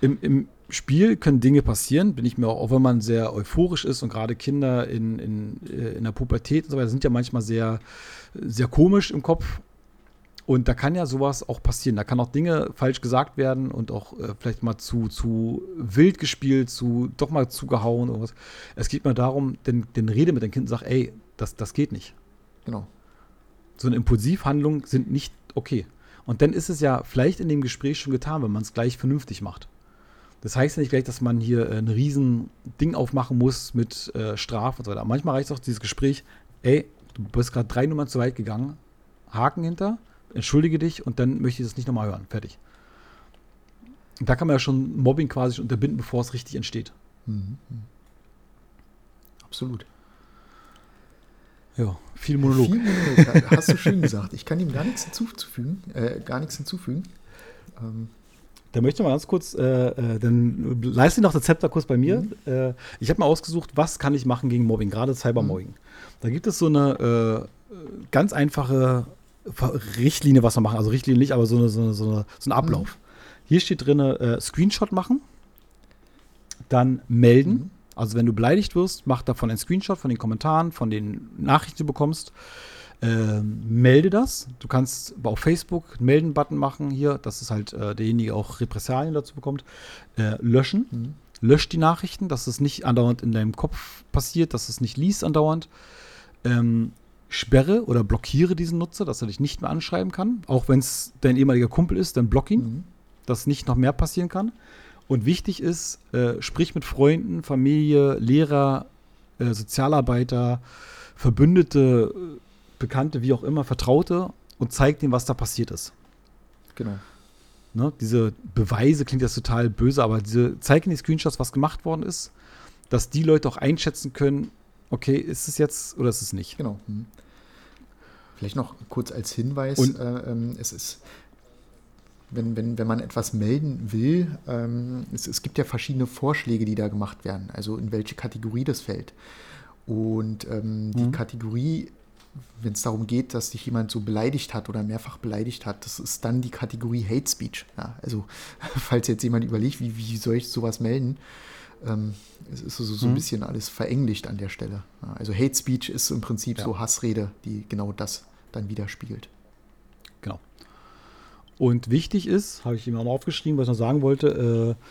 Im, Im Spiel können Dinge passieren, bin ich mir auch, auch wenn man sehr euphorisch ist und gerade Kinder in, in, äh, in der Pubertät und so weiter sind ja manchmal sehr, sehr komisch im Kopf. Und da kann ja sowas auch passieren. Da kann auch Dinge falsch gesagt werden und auch äh, vielleicht mal zu, zu wild gespielt, zu doch mal zugehauen oder was. Es geht mal darum, den, den Rede mit dem Kind und sag, ey, das, das geht nicht. Genau. So eine Impulsivhandlung sind nicht okay. Und dann ist es ja vielleicht in dem Gespräch schon getan, wenn man es gleich vernünftig macht. Das heißt ja nicht gleich, dass man hier äh, ein riesen Ding aufmachen muss mit äh, Strafe und so weiter. Manchmal reicht auch dieses Gespräch, ey, du bist gerade drei Nummern zu weit gegangen, Haken hinter, entschuldige dich und dann möchte ich das nicht nochmal hören. Fertig. Und da kann man ja schon Mobbing quasi unterbinden, bevor es richtig entsteht. Mhm. Absolut. Ja, viel Monolog. Viel Monolog, hast du schön gesagt. Ich kann ihm gar nichts hinzufügen. Äh, gar nichts hinzufügen. Ähm, Da möchte ich mal ganz kurz, äh, äh, dann leiste noch das Zepter kurz bei mir. Mhm. Äh, ich habe mal ausgesucht, was kann ich machen gegen Mobbing, gerade Cybermobbing. Mhm. Da gibt es so eine äh, ganz einfache Richtlinie, was wir machen. Also Richtlinie nicht, aber so, eine, so, eine, so, eine, so ein Ablauf. Mhm. Hier steht drin, äh, Screenshot machen, dann melden. Mhm. Also wenn du beleidigt wirst, mach davon einen Screenshot von den Kommentaren, von den Nachrichten, die du bekommst. Äh, melde das. Du kannst auf Facebook einen Melden-Button machen hier, dass es halt äh, derjenige auch Repressalien dazu bekommt. Äh, löschen. Mhm. Lösch die Nachrichten, dass es nicht andauernd in deinem Kopf passiert, dass es nicht liest andauernd. Ähm, sperre oder blockiere diesen Nutzer, dass er dich nicht mehr anschreiben kann. Auch wenn es dein ehemaliger Kumpel ist, dann block ihn, mhm. dass nicht noch mehr passieren kann. Und wichtig ist, äh, sprich mit Freunden, Familie, Lehrer, äh, Sozialarbeiter, Verbündete, Bekannte, wie auch immer, Vertraute und zeig denen, was da passiert ist. Genau. Ne, diese Beweise klingt jetzt total böse, aber diese zeigen die Screenshots, was gemacht worden ist, dass die Leute auch einschätzen können, okay, ist es jetzt oder ist es nicht. Genau. Mhm. Vielleicht noch kurz als Hinweis, äh, ähm, es ist wenn, wenn, wenn man etwas melden will, ähm, es, es gibt ja verschiedene Vorschläge, die da gemacht werden, also in welche Kategorie das fällt. Und ähm, die mhm. Kategorie, wenn es darum geht, dass dich jemand so beleidigt hat oder mehrfach beleidigt hat, das ist dann die Kategorie Hate Speech. Ja, also, falls jetzt jemand überlegt, wie, wie soll ich sowas melden, ähm, es ist so, so mhm. ein bisschen alles verenglicht an der Stelle. Ja, also Hate Speech ist im Prinzip ja. so Hassrede, die genau das dann widerspiegelt. Genau. Und wichtig ist, habe ich ihm auch mal aufgeschrieben, was ich noch sagen wollte, äh,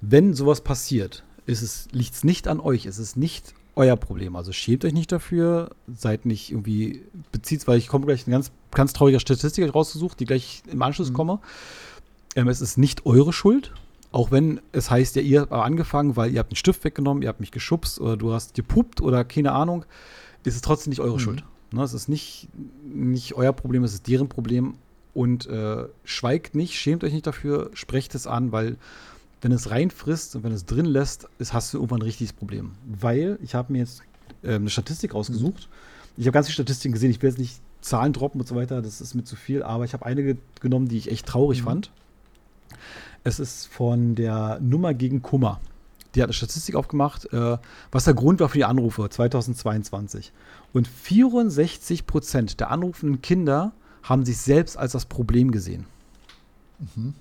wenn sowas passiert, ist es, liegt es nicht an euch, es ist nicht euer Problem. Also schämt euch nicht dafür, seid nicht irgendwie bezieht, weil ich komme gleich eine ganz, ganz traurige Statistik rausgesucht, die gleich im Anschluss mhm. komme. Ähm, es ist nicht eure Schuld, auch wenn es heißt ja, ihr habt angefangen, weil ihr habt einen Stift weggenommen, ihr habt mich geschubst oder du hast gepupt oder keine Ahnung, ist es trotzdem nicht eure mhm. Schuld. Ne, es ist nicht, nicht euer Problem, es ist deren Problem und äh, schweigt nicht, schämt euch nicht dafür, sprecht es an, weil wenn es reinfrisst und wenn es drin lässt, ist, hast du irgendwann ein richtiges Problem. Weil ich habe mir jetzt äh, eine Statistik rausgesucht. Ich habe ganz viele Statistiken gesehen, ich will jetzt nicht Zahlen droppen und so weiter, das ist mir zu viel, aber ich habe eine genommen, die ich echt traurig mhm. fand. Es ist von der Nummer gegen Kummer. Die hat eine Statistik aufgemacht, äh, was der Grund war für die Anrufe 2022. Und 64 Prozent der anrufenden Kinder haben sich selbst als das Problem gesehen. Mhm.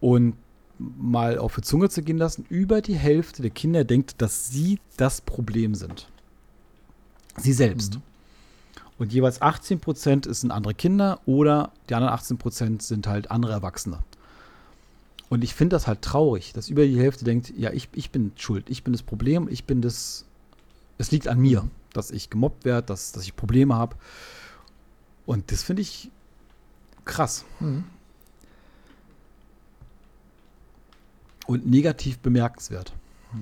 Und mal auf die Zunge zu gehen lassen, über die Hälfte der Kinder denkt, dass sie das Problem sind. Sie selbst. Mhm. Und jeweils 18 Prozent sind andere Kinder oder die anderen 18 Prozent sind halt andere Erwachsene. Und ich finde das halt traurig, dass über die Hälfte denkt, ja, ich, ich bin schuld, ich bin das Problem, ich bin das, es liegt an mir, dass ich gemobbt werde, dass, dass ich Probleme habe. Und das finde ich krass. Mhm. Und negativ bemerkenswert.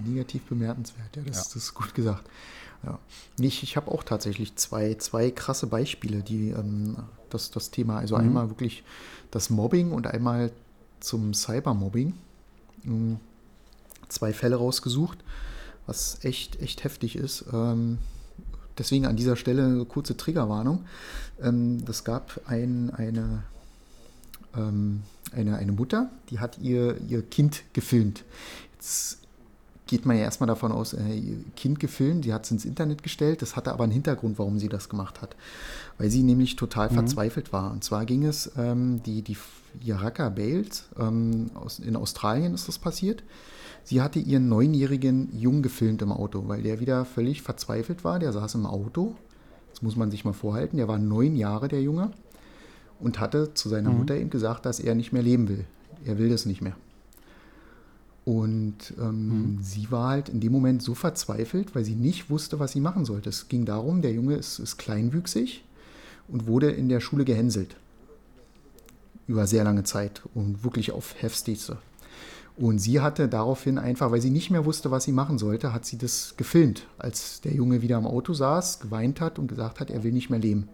Negativ bemerkenswert, ja, das, ja. das ist gut gesagt. Ja. Ich, ich habe auch tatsächlich zwei, zwei krasse Beispiele, die ähm, das, das Thema, also mhm. einmal wirklich das Mobbing und einmal zum Cybermobbing. Mhm. Zwei Fälle rausgesucht, was echt, echt heftig ist. Ähm, deswegen an dieser Stelle eine kurze Triggerwarnung. Ähm, das gab ein, eine, ähm, eine, eine Mutter, die hat ihr, ihr Kind gefilmt. Jetzt geht man ja erstmal davon aus, äh, ihr Kind gefilmt, die hat es ins Internet gestellt. Das hatte aber einen Hintergrund, warum sie das gemacht hat. Weil sie nämlich total mhm. verzweifelt war. Und zwar ging es, ähm, die, die Yaraka Bales, ähm, aus, in Australien ist das passiert. Sie hatte ihren neunjährigen Jungen gefilmt im Auto, weil der wieder völlig verzweifelt war. Der saß im Auto. Das muss man sich mal vorhalten. Der war neun Jahre, der Junge. Und hatte zu seiner mhm. Mutter eben gesagt, dass er nicht mehr leben will. Er will das nicht mehr. Und ähm, mhm. sie war halt in dem Moment so verzweifelt, weil sie nicht wusste, was sie machen sollte. Es ging darum, der Junge ist, ist kleinwüchsig und wurde in der Schule gehänselt. Über sehr lange Zeit und wirklich auf heftigste. Und sie hatte daraufhin einfach, weil sie nicht mehr wusste, was sie machen sollte, hat sie das gefilmt, als der Junge wieder am Auto saß, geweint hat und gesagt hat, er will nicht mehr leben.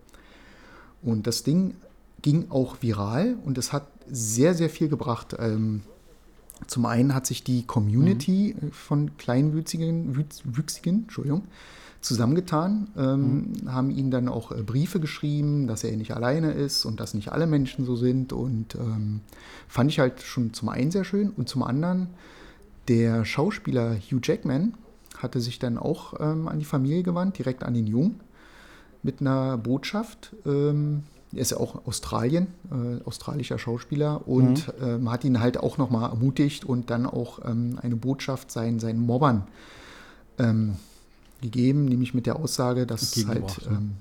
Und das Ding ging auch viral und es hat sehr, sehr viel gebracht. Ähm, Zum einen hat sich die Community mhm. von Kleinwüchsigen, Wüchsigen, Entschuldigung, zusammengetan, ähm, mhm. haben ihm dann auch äh, Briefe geschrieben, dass er nicht alleine ist und dass nicht alle Menschen so sind. Und ähm, fand ich halt schon zum einen sehr schön und zum anderen der Schauspieler Hugh Jackman hatte sich dann auch ähm, an die Familie gewandt, direkt an den Jungen, mit einer Botschaft. Ähm, er ist ja auch Australien, äh, australischer Schauspieler und mhm. ähm, hat ihn halt auch nochmal ermutigt und dann auch ähm, eine Botschaft seinen, seinen Mobbern ähm, gegeben, nämlich mit der Aussage, dass es halt ähm,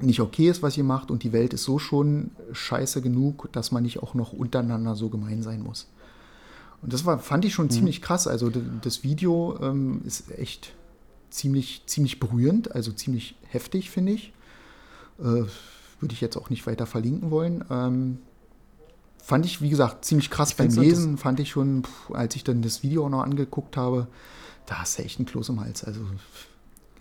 nicht okay ist, was ihr macht und die Welt ist so schon scheiße genug, dass man nicht auch noch untereinander so gemein sein muss. Und das war, fand ich schon mhm. ziemlich krass. Also das Video ähm, ist echt ziemlich, ziemlich berührend, also ziemlich heftig, finde ich. Äh, würde ich jetzt auch nicht weiter verlinken wollen. Ähm, fand ich, wie gesagt, ziemlich krass ich beim Lesen. Fand ich schon, pff, als ich dann das Video auch noch angeguckt habe, da hast du echt einen Kloß im Hals. Also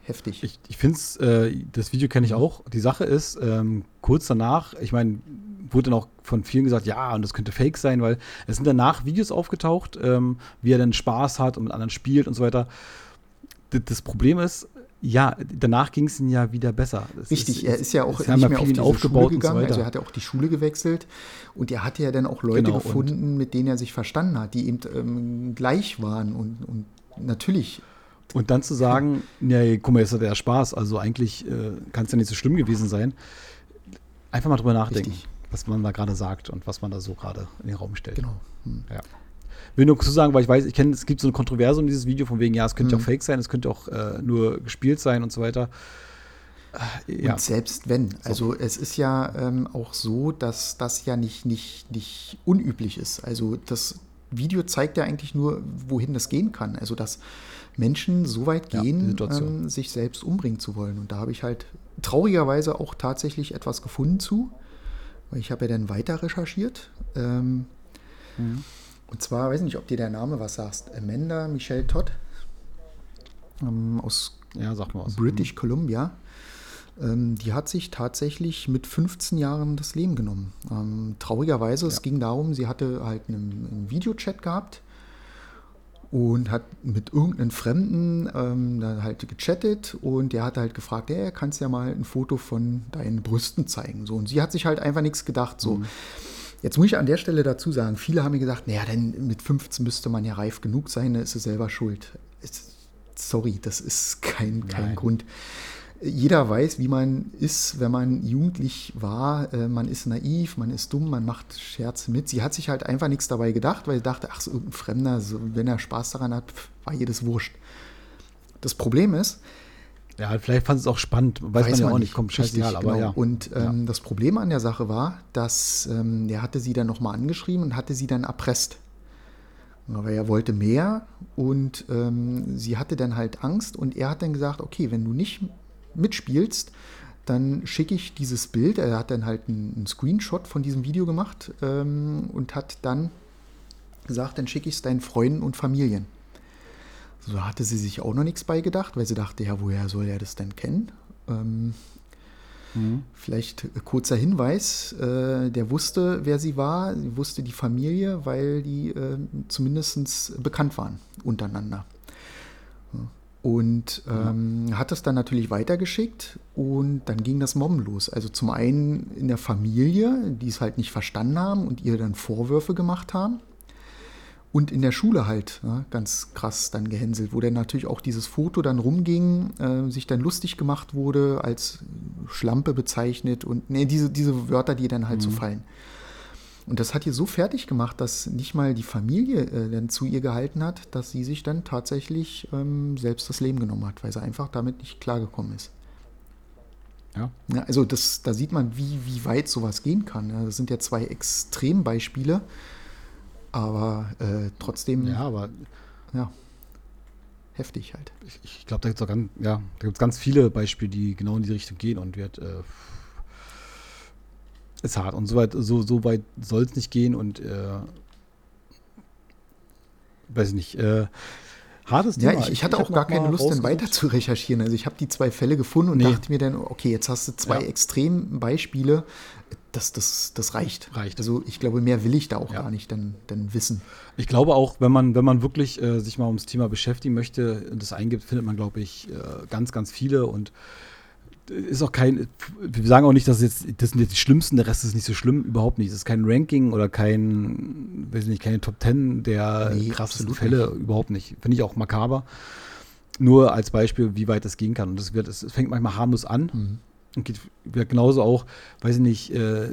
heftig. Ich, ich finde es, äh, das Video kenne ich auch. Die Sache ist, ähm, kurz danach, ich meine, wurde dann auch von vielen gesagt, ja, und das könnte Fake sein, weil es sind danach Videos aufgetaucht, ähm, wie er dann Spaß hat und mit anderen spielt und so weiter. D das Problem ist, ja, danach ging es ihm ja wieder besser. Das Richtig, ist, er ist ja auch nicht mehr auf die aufgebaut Schule gegangen, so also er hat ja auch die Schule gewechselt und er hatte ja dann auch Leute genau, gefunden, mit denen er sich verstanden hat, die eben ähm, gleich waren und, und natürlich und dann zu sagen, ja, guck mal, jetzt hat er Spaß, also eigentlich äh, kann es ja nicht so schlimm gewesen sein. Einfach mal drüber nachdenken, Richtig. was man da gerade sagt und was man da so gerade in den Raum stellt. Genau. Hm. Ja. Will nur zu sagen, weil ich weiß, ich kenne, es gibt so eine Kontroverse um dieses Video, von wegen, ja, es könnte mhm. auch fake sein, es könnte auch äh, nur gespielt sein und so weiter. Äh, ja. Und selbst wenn, also so. es ist ja ähm, auch so, dass das ja nicht, nicht, nicht unüblich ist. Also das Video zeigt ja eigentlich nur, wohin das gehen kann. Also dass Menschen so weit gehen, ja, ähm, sich selbst umbringen zu wollen. Und da habe ich halt traurigerweise auch tatsächlich etwas gefunden zu, weil ich habe ja dann weiter recherchiert. Ähm, mhm. Und zwar, weiß nicht, ob dir der Name was sagst, Amanda Michelle Todd ähm, aus ja, British mhm. Columbia. Ähm, die hat sich tatsächlich mit 15 Jahren das Leben genommen. Ähm, traurigerweise, ja. es ging darum, sie hatte halt einen, einen Videochat gehabt und hat mit irgendeinem Fremden ähm, dann halt gechattet und der hat halt gefragt, ja, kannst ja mal ein Foto von deinen Brüsten zeigen. So, und sie hat sich halt einfach nichts gedacht. So. Mhm. Jetzt muss ich an der Stelle dazu sagen, viele haben mir gesagt, naja, denn mit 15 müsste man ja reif genug sein, da ist sie selber schuld. Sorry, das ist kein, kein Grund jeder weiß, wie man ist, wenn man jugendlich war. Äh, man ist naiv, man ist dumm, man macht Scherze mit. Sie hat sich halt einfach nichts dabei gedacht, weil sie dachte, ach, so irgendein Fremder, so, wenn er Spaß daran hat, war jedes wurscht. Das Problem ist, ja, vielleicht fand es auch spannend, weiß, weiß man ja auch nicht, kommt scheißegal, aber genau. ja. Und ähm, ja. das Problem an der Sache war, dass ähm, der hatte sie dann nochmal angeschrieben und hatte sie dann erpresst. Aber er wollte mehr und ähm, sie hatte dann halt Angst und er hat dann gesagt, okay, wenn du nicht mitspielst, dann schicke ich dieses Bild. Er hat dann halt einen, Screenshot von diesem Video gemacht ähm, und hat dann gesagt, dann schicke ich es deinen Freunden und Familien. So hatte sie sich auch noch nichts beigedacht, weil sie dachte, ja, woher soll er das denn kennen? Ähm, mhm. Vielleicht kurzer Hinweis, äh, der wusste, wer sie war, sie wusste die Familie, weil die äh, zumindest bekannt waren untereinander. Und ähm, hat das dann natürlich weitergeschickt und dann ging das Mobben los. Also zum einen in der Familie, die es halt nicht verstanden haben und ihr dann Vorwürfe gemacht haben. Und in der Schule halt, ja, ganz krass dann gehänselt, wo dann natürlich auch dieses Foto dann rumging, äh, sich dann lustig gemacht wurde, als Schlampe bezeichnet und nee, diese, diese Wörter, die dann halt mhm. so fallen. Und das hat ihr so fertig gemacht, dass nicht mal die Familie äh, dann zu ihr gehalten hat, dass sie sich dann tatsächlich ähm, selbst das Leben genommen hat, weil sie einfach damit nicht klargekommen ist. Ja. ja also das, da sieht man, wie, wie weit sowas gehen kann. Das sind ja zwei Extrembeispiele, aber äh, trotzdem. Ja, aber. Ja. Heftig halt. Ich, ich glaube, da gibt es ganz, ja, ganz viele Beispiele, die genau in die Richtung gehen und wird. Äh, ist hart. Und so weit, so, so weit soll es nicht gehen und äh, weiß ich nicht. Äh, hartes Ja, Thema. ich, ich hatte hab auch gar keine Lust, dann weiter zu recherchieren. Also ich habe die zwei Fälle gefunden und Nee. dachte mir dann, okay, jetzt hast du zwei Ja. Extrembeispiele. Das, das, das reicht. Reicht. Also ich glaube, mehr will ich da auch Ja. gar nicht dann, dann wissen. Ich glaube auch, wenn man, wenn man wirklich äh, sich mal ums Thema beschäftigen möchte und das eingibt, findet man, glaube ich, äh, ganz, ganz viele und ist auch kein, wir sagen auch nicht, dass jetzt, das sind jetzt die schlimmsten, der Rest ist nicht so schlimm, überhaupt nicht. Es ist kein Ranking oder kein, weiß nicht, keine Top Ten der Nee, krassesten Fälle, überhaupt nicht. Finde ich auch makaber. Nur als Beispiel, wie weit das gehen kann. Und das wird, es fängt manchmal harmlos an Mhm. und geht wird genauso auch, weiß ich nicht, äh,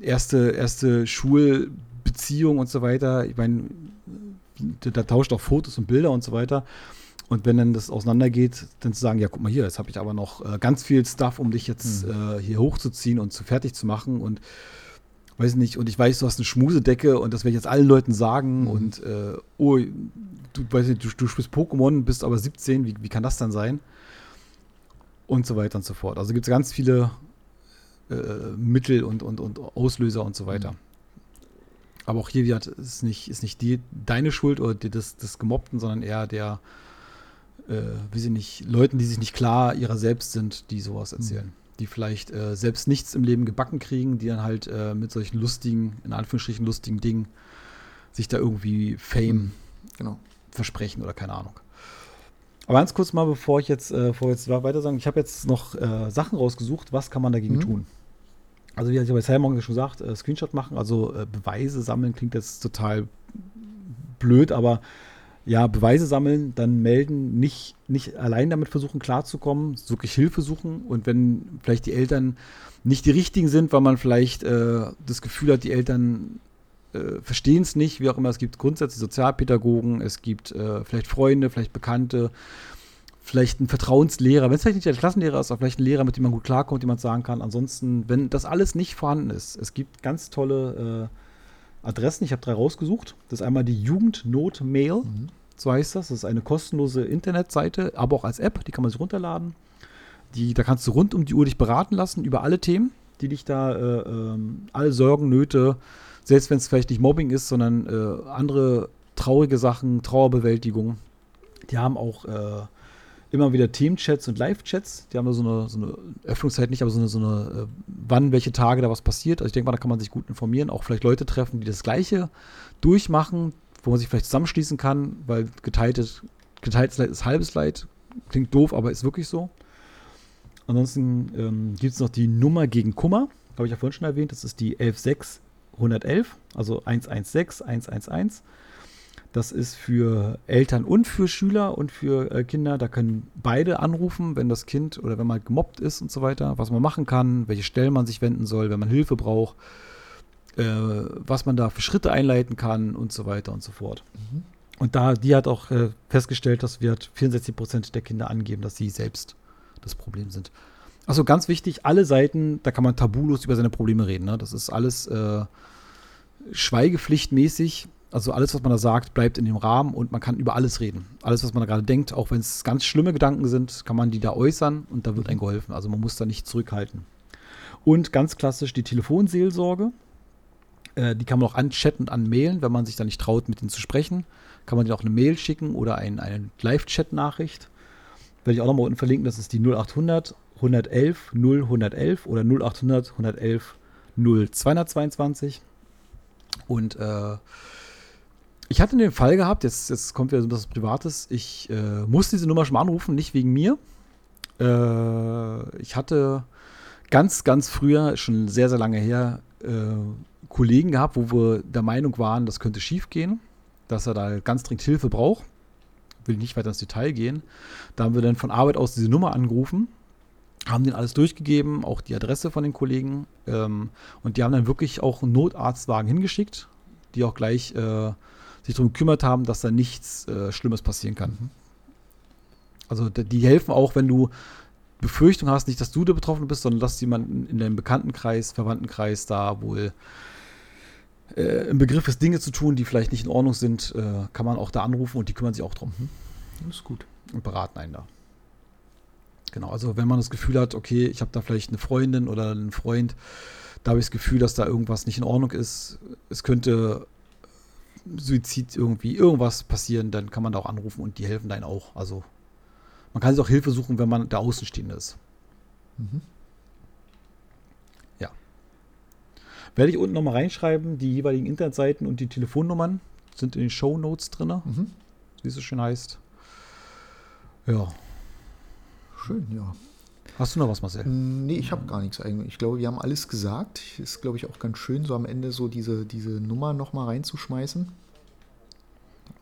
erste, erste Schulbeziehung und so weiter. Ich meine, da, da tauscht auch Fotos und Bilder und so weiter. Und wenn dann das auseinandergeht, dann zu sagen, ja, guck mal hier, jetzt habe ich aber noch äh, ganz viel Stuff, um dich jetzt äh, hier hochzuziehen und zu fertig zu machen und weiß ich nicht, und ich weiß, du hast eine Schmusedecke und das werde ich jetzt allen Leuten sagen und äh, oh, du weißt nicht, du, du spielst Pokémon, bist aber 17, wie, wie kann das dann sein? Und so weiter und so fort. Also gibt es ganz viele äh, Mittel und, und, und Auslöser und so weiter. Aber auch hier wieder ist nicht, ist nicht die, deine Schuld oder die des, des Gemobbten, sondern eher der, äh, wie sie nicht, Leuten, die sich nicht klar ihrer selbst sind, die sowas erzählen. Die vielleicht äh, selbst nichts im Leben gebacken kriegen, die dann halt äh, mit solchen lustigen, in Anführungsstrichen lustigen Dingen sich da irgendwie Fame Genau. versprechen oder keine Ahnung. Aber ganz kurz mal, bevor ich jetzt, äh, bevor jetzt weiter sagen, ich habe jetzt noch äh, Sachen rausgesucht, was kann man dagegen Mhm. tun? Also wie ich bei Simon schon gesagt, äh, Screenshot machen, also äh, Beweise sammeln klingt jetzt total blöd, aber ja, Beweise sammeln, dann melden, nicht, nicht allein damit versuchen klarzukommen, wirklich Hilfe suchen und wenn vielleicht die Eltern nicht die richtigen sind, weil man vielleicht äh, das Gefühl hat, die Eltern äh, verstehen es nicht, wie auch immer. Es gibt grundsätzlich Sozialpädagogen, es gibt äh, vielleicht Freunde, vielleicht Bekannte, vielleicht einen Vertrauenslehrer, wenn es vielleicht nicht der Klassenlehrer ist, aber vielleicht ein Lehrer, mit dem man gut klarkommt, dem man sagen kann. Ansonsten, wenn das alles nicht vorhanden ist, es gibt ganz tolle äh, Adressen, ich habe drei rausgesucht. Das ist einmal die Jugendnotmail, so heißt das. Das ist eine kostenlose Internetseite, aber auch als App, die kann man sich runterladen. Die, da kannst du rund um die Uhr dich beraten lassen über alle Themen, die dich da, äh, ähm, alle Sorgen, Nöte, selbst wenn es vielleicht nicht Mobbing ist, sondern äh, andere traurige Sachen, Trauerbewältigung. Die haben auch äh, immer wieder Themenchats und Live-Chats. Die haben da so eine, so eine Öffnungszeit nicht, aber so eine, so eine äh, wann, welche Tage da was passiert. Also ich denke mal, da kann man sich gut informieren, auch vielleicht Leute treffen, die das Gleiche durchmachen, wo man sich vielleicht zusammenschließen kann, weil geteiltes, geteiltes Leid ist halbes Leid. Klingt doof, aber ist wirklich so. Ansonsten ähm, gibt es noch die Nummer gegen Kummer, habe ich ja vorhin schon erwähnt. Das ist die 11611, also 116 111. Das ist für Eltern und für Schüler und für äh, Kinder. Da können beide anrufen, wenn das Kind oder wenn man gemobbt ist und so weiter, was man machen kann, welche Stellen man sich wenden soll, wenn man Hilfe braucht, äh, was man da für Schritte einleiten kann und so weiter und so fort. Und da, die hat auch äh, festgestellt, dass wir 64 Prozent der Kinder angeben, dass sie selbst das Problem sind. Achso, ganz wichtig, alle Seiten, da kann man tabulos über seine Probleme reden. Ne? Das ist alles äh, schweigepflichtmäßig. Also alles, was man da sagt, bleibt in dem Rahmen und man kann über alles reden. Alles, was man da gerade denkt, auch wenn es ganz schlimme Gedanken sind, kann man die da äußern und da wird einem geholfen. Also man muss da nicht zurückhalten. Und ganz klassisch die Telefonseelsorge. Äh, die kann man auch anchatten und anmailen, wenn man sich da nicht traut, mit ihnen zu sprechen. Kann man denen auch eine Mail schicken oder ein, eine Live-Chat-Nachricht. Werde ich auch nochmal unten verlinken. Das ist die 0800 111 0111 oder 0800 111 0222. Und äh, ich hatte den Fall gehabt, jetzt, jetzt kommt wieder so etwas Privates. Ich äh, musste diese Nummer schon mal anrufen, nicht wegen mir. Äh, ich hatte ganz, ganz früher, schon sehr, sehr lange her, äh, Kollegen gehabt, wo wir der Meinung waren, das könnte schief gehen, dass er da ganz dringend Hilfe braucht. Will nicht weiter ins Detail gehen. Da haben wir dann von Arbeit aus diese Nummer angerufen, haben denen alles durchgegeben, auch die Adresse von den Kollegen. Ähm, und die haben dann wirklich auch einen Notarztwagen hingeschickt, die auch gleich äh, sich darum gekümmert haben, dass da nichts äh, Schlimmes passieren kann. Also die helfen auch, wenn du Befürchtung hast, nicht, dass du der Betroffene bist, sondern dass jemand in deinem Bekanntenkreis, Verwandtenkreis da wohl äh, im Begriff ist, Dinge zu tun, die vielleicht nicht in Ordnung sind, äh, kann man auch da anrufen und die kümmern sich auch drum Das ist gut. und beraten einen da. Genau, also wenn man das Gefühl hat, okay, ich habe da vielleicht eine Freundin oder einen Freund, da habe ich das Gefühl, dass da irgendwas nicht in Ordnung ist. Es könnte Suizid irgendwie, irgendwas passieren, dann kann man da auch anrufen und die helfen dann auch. Also man kann sich auch Hilfe suchen, wenn man der Außenstehende ist. Mhm. Ja. Werde ich unten nochmal reinschreiben, die jeweiligen Internetseiten und die Telefonnummern sind in den Show Notes drin, Mhm. wie es so schön heißt. Ja. Schön, ja. Hast du noch was, Marcel? Nee, ich habe gar nichts eigentlich. Ich glaube, wir haben alles gesagt. Ist, glaube ich, auch ganz schön, so am Ende so diese, diese Nummer nochmal reinzuschmeißen.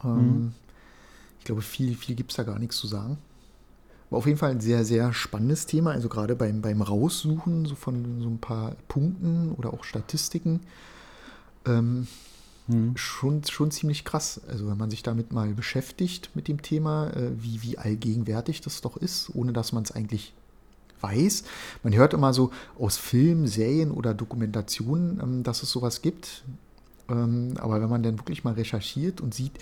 Ähm, Mhm. Ich glaube, viel, viel gibt es da gar nichts zu sagen. War auf jeden Fall ein sehr, sehr spannendes Thema. Also gerade beim, beim Raussuchen so von so ein paar Punkten oder auch Statistiken. Ähm, Hm. schon, schon ziemlich krass. Also wenn man sich damit mal beschäftigt mit dem Thema, äh, wie, wie allgegenwärtig das doch ist, ohne dass man es eigentlich weiß. Man hört immer so aus Filmen, Serien oder Dokumentationen, ähm, dass es sowas gibt. Ähm, aber wenn man dann wirklich mal recherchiert und sieht,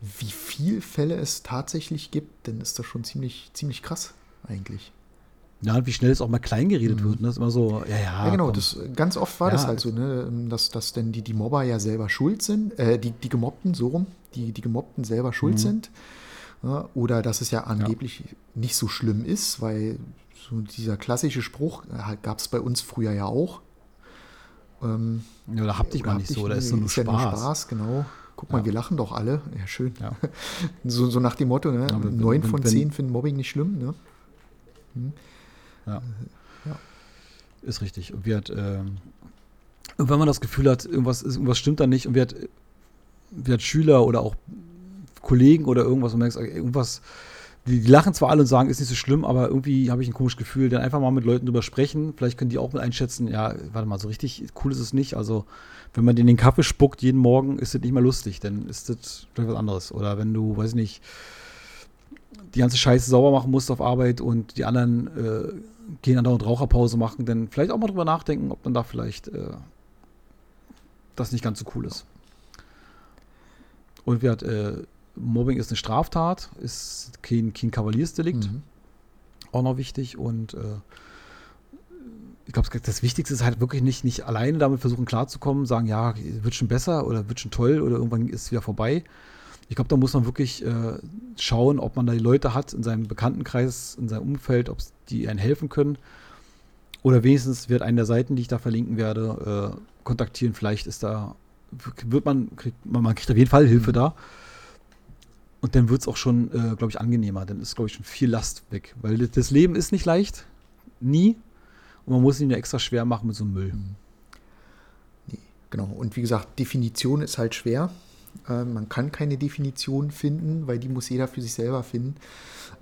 wie viele Fälle es tatsächlich gibt, dann ist das schon ziemlich, ziemlich krass eigentlich. Ja, und wie schnell es auch mal klein geredet wird. Ne? Das ist immer so, ja, ja. Ja, genau, komm. das, ganz oft war Ja. das halt so, ne, dass, dass denn die, die Mobber ja selber schuld sind, äh, die, die Gemobbten, so rum, die, die Gemobbten selber schuld Mhm. sind. Ja, oder dass es ja angeblich nicht so schlimm ist, weil so dieser klassische Spruch gab es bei uns früher ja auch. Ähm, ja, da hab dich mal hab nicht so, da ist so nur ja nur Spaß. Spaß, genau. Guck mal, Ja. wir lachen doch alle. Ja, schön. Ja. So, so nach dem Motto, ne? Neun von wenn- zehn finden Mobbing nicht schlimm, ne? Ja. Ja. Ist richtig. Und wir hat, ähm, und wenn man das Gefühl hat, irgendwas, ist- irgendwas stimmt da nicht und wir hat, wir hat Schüler oder auch Kollegen oder irgendwas und merkst, irgendwas, die, die lachen zwar alle und sagen, ist nicht so schlimm, aber irgendwie habe ich ein komisches Gefühl, dann einfach mal mit Leuten drüber sprechen. Vielleicht können die auch mit einschätzen, ja, warte mal, so richtig cool ist es nicht. Also, wenn man in den Kaffee spuckt jeden Morgen, ist das nicht mehr lustig, dann ist das vielleicht was anderes. Oder wenn du, weiß ich nicht, die ganze Scheiße sauber machen musst auf Arbeit und die anderen äh, gehen andauernd Raucherpause machen, dann vielleicht auch mal drüber nachdenken, ob man da vielleicht äh, das nicht ganz so cool ist. Und wir hat, äh, Mobbing ist eine Straftat, ist kein, kein Kavaliersdelikt, Mhm. auch noch wichtig und äh, ich glaube, das Wichtigste ist halt wirklich nicht, nicht alleine damit versuchen klarzukommen, sagen, ja, wird schon besser oder wird schon toll oder irgendwann ist es wieder vorbei. Ich glaube, da muss man wirklich äh, schauen, ob man da die Leute hat in seinem Bekanntenkreis, in seinem Umfeld, ob die einen helfen können. Oder wenigstens wird eine der Seiten, die ich da verlinken werde, äh, kontaktieren. Vielleicht ist da, wird man, kriegt, man, man kriegt auf jeden Fall Hilfe Mhm. da. Und dann wird es auch schon, äh, glaube ich, angenehmer. Dann ist, glaube ich, schon viel Last weg. Weil das- Leben ist nicht leicht. Nie. Und man muss ihn ja extra schwer machen mit so einem Müll. Nee, genau. Und wie gesagt, Definition ist halt schwer. Ähm, man kann keine Definition finden, weil die muss jeder für sich selber finden.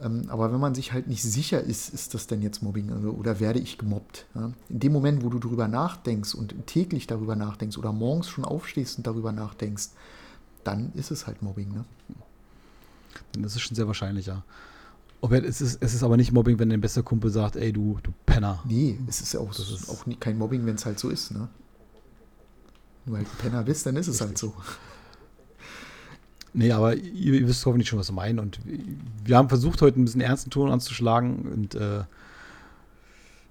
Ähm, aber wenn man sich halt nicht sicher ist, ist das denn jetzt Mobbing also, oder werde ich gemobbt? In dem Moment, wo du darüber nachdenkst und täglich darüber nachdenkst oder morgens schon aufstehst und darüber nachdenkst, dann ist es halt Mobbing. Ne? Dann ist es schon sehr wahrscheinlich, ja. Aber es ist, es ist aber nicht Mobbing, wenn dein bester Kumpel sagt, ey, du, du Penner. Nee, es ist ja auch, Das ist- auch nie, kein Mobbing, wenn es halt so ist. Ne? Wenn du halt ein Penner bist, dann ist es halt so. Nee, aber ihr, ihr wisst hoffentlich schon, was wir meinen. Und wir haben versucht, heute ein bisschen ernsten Ton anzuschlagen. Und äh,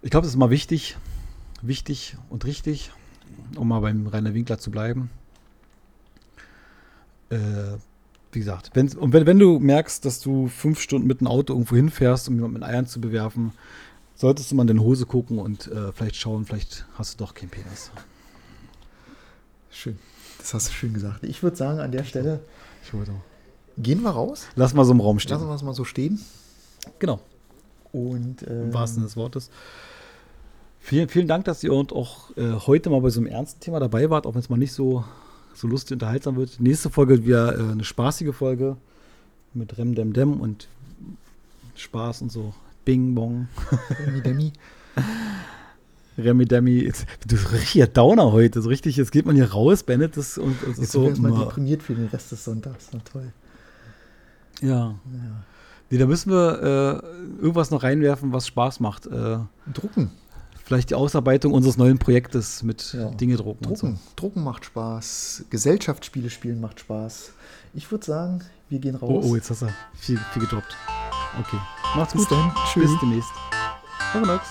ich glaube, das ist mal wichtig, wichtig und richtig, um mal beim Rainer Winkler zu bleiben. Äh, wie gesagt, wenn, und wenn, wenn du merkst, dass du fünf Stunden mit dem Auto irgendwo hinfährst, um jemanden mit Eiern zu bewerfen, solltest du mal in deine Hose gucken und äh, vielleicht schauen, vielleicht hast du doch keinen Penis. Schön. Das hast du schön gesagt. Ich würde sagen, an der Stelle Ich wollte- gehen wir raus. Lass mal so im Raum stehen. Lassen wir es mal so stehen. Genau. Und äh, im wahrsten Sinne des Wortes. Vielen, vielen Dank, dass ihr und auch äh, heute mal bei so einem ernsten Thema dabei wart, auch wenn es mal nicht so, so lustig unterhaltsam wird. Nächste Folge wird wieder äh, eine spaßige Folge mit Rem Dem Dem und Spaß und so. Bing Bong. Demi, Demi. Remi Demi. Jetzt- Du bist richtiger Downer heute. So richtig, jetzt geht man hier raus, beendet das und es ist Jetzt so. erstmal na, deprimiert für den Rest des Sonntags. Na toll. ja. Ja. Nee, da müssen wir äh, irgendwas noch reinwerfen, was Spaß macht. Äh, Drucken. Vielleicht die Ausarbeitung unseres neuen Projektes mit Ja. Dinge drucken. und so. Drucken. Drucken macht Spaß. Gesellschaftsspiele spielen macht Spaß. Ich würde sagen, wir gehen raus. Oh, oh, jetzt hast du viel, viel gedroppt. Okay. Macht's Bis gut. dann. Tschüss. Bis demnächst. Max.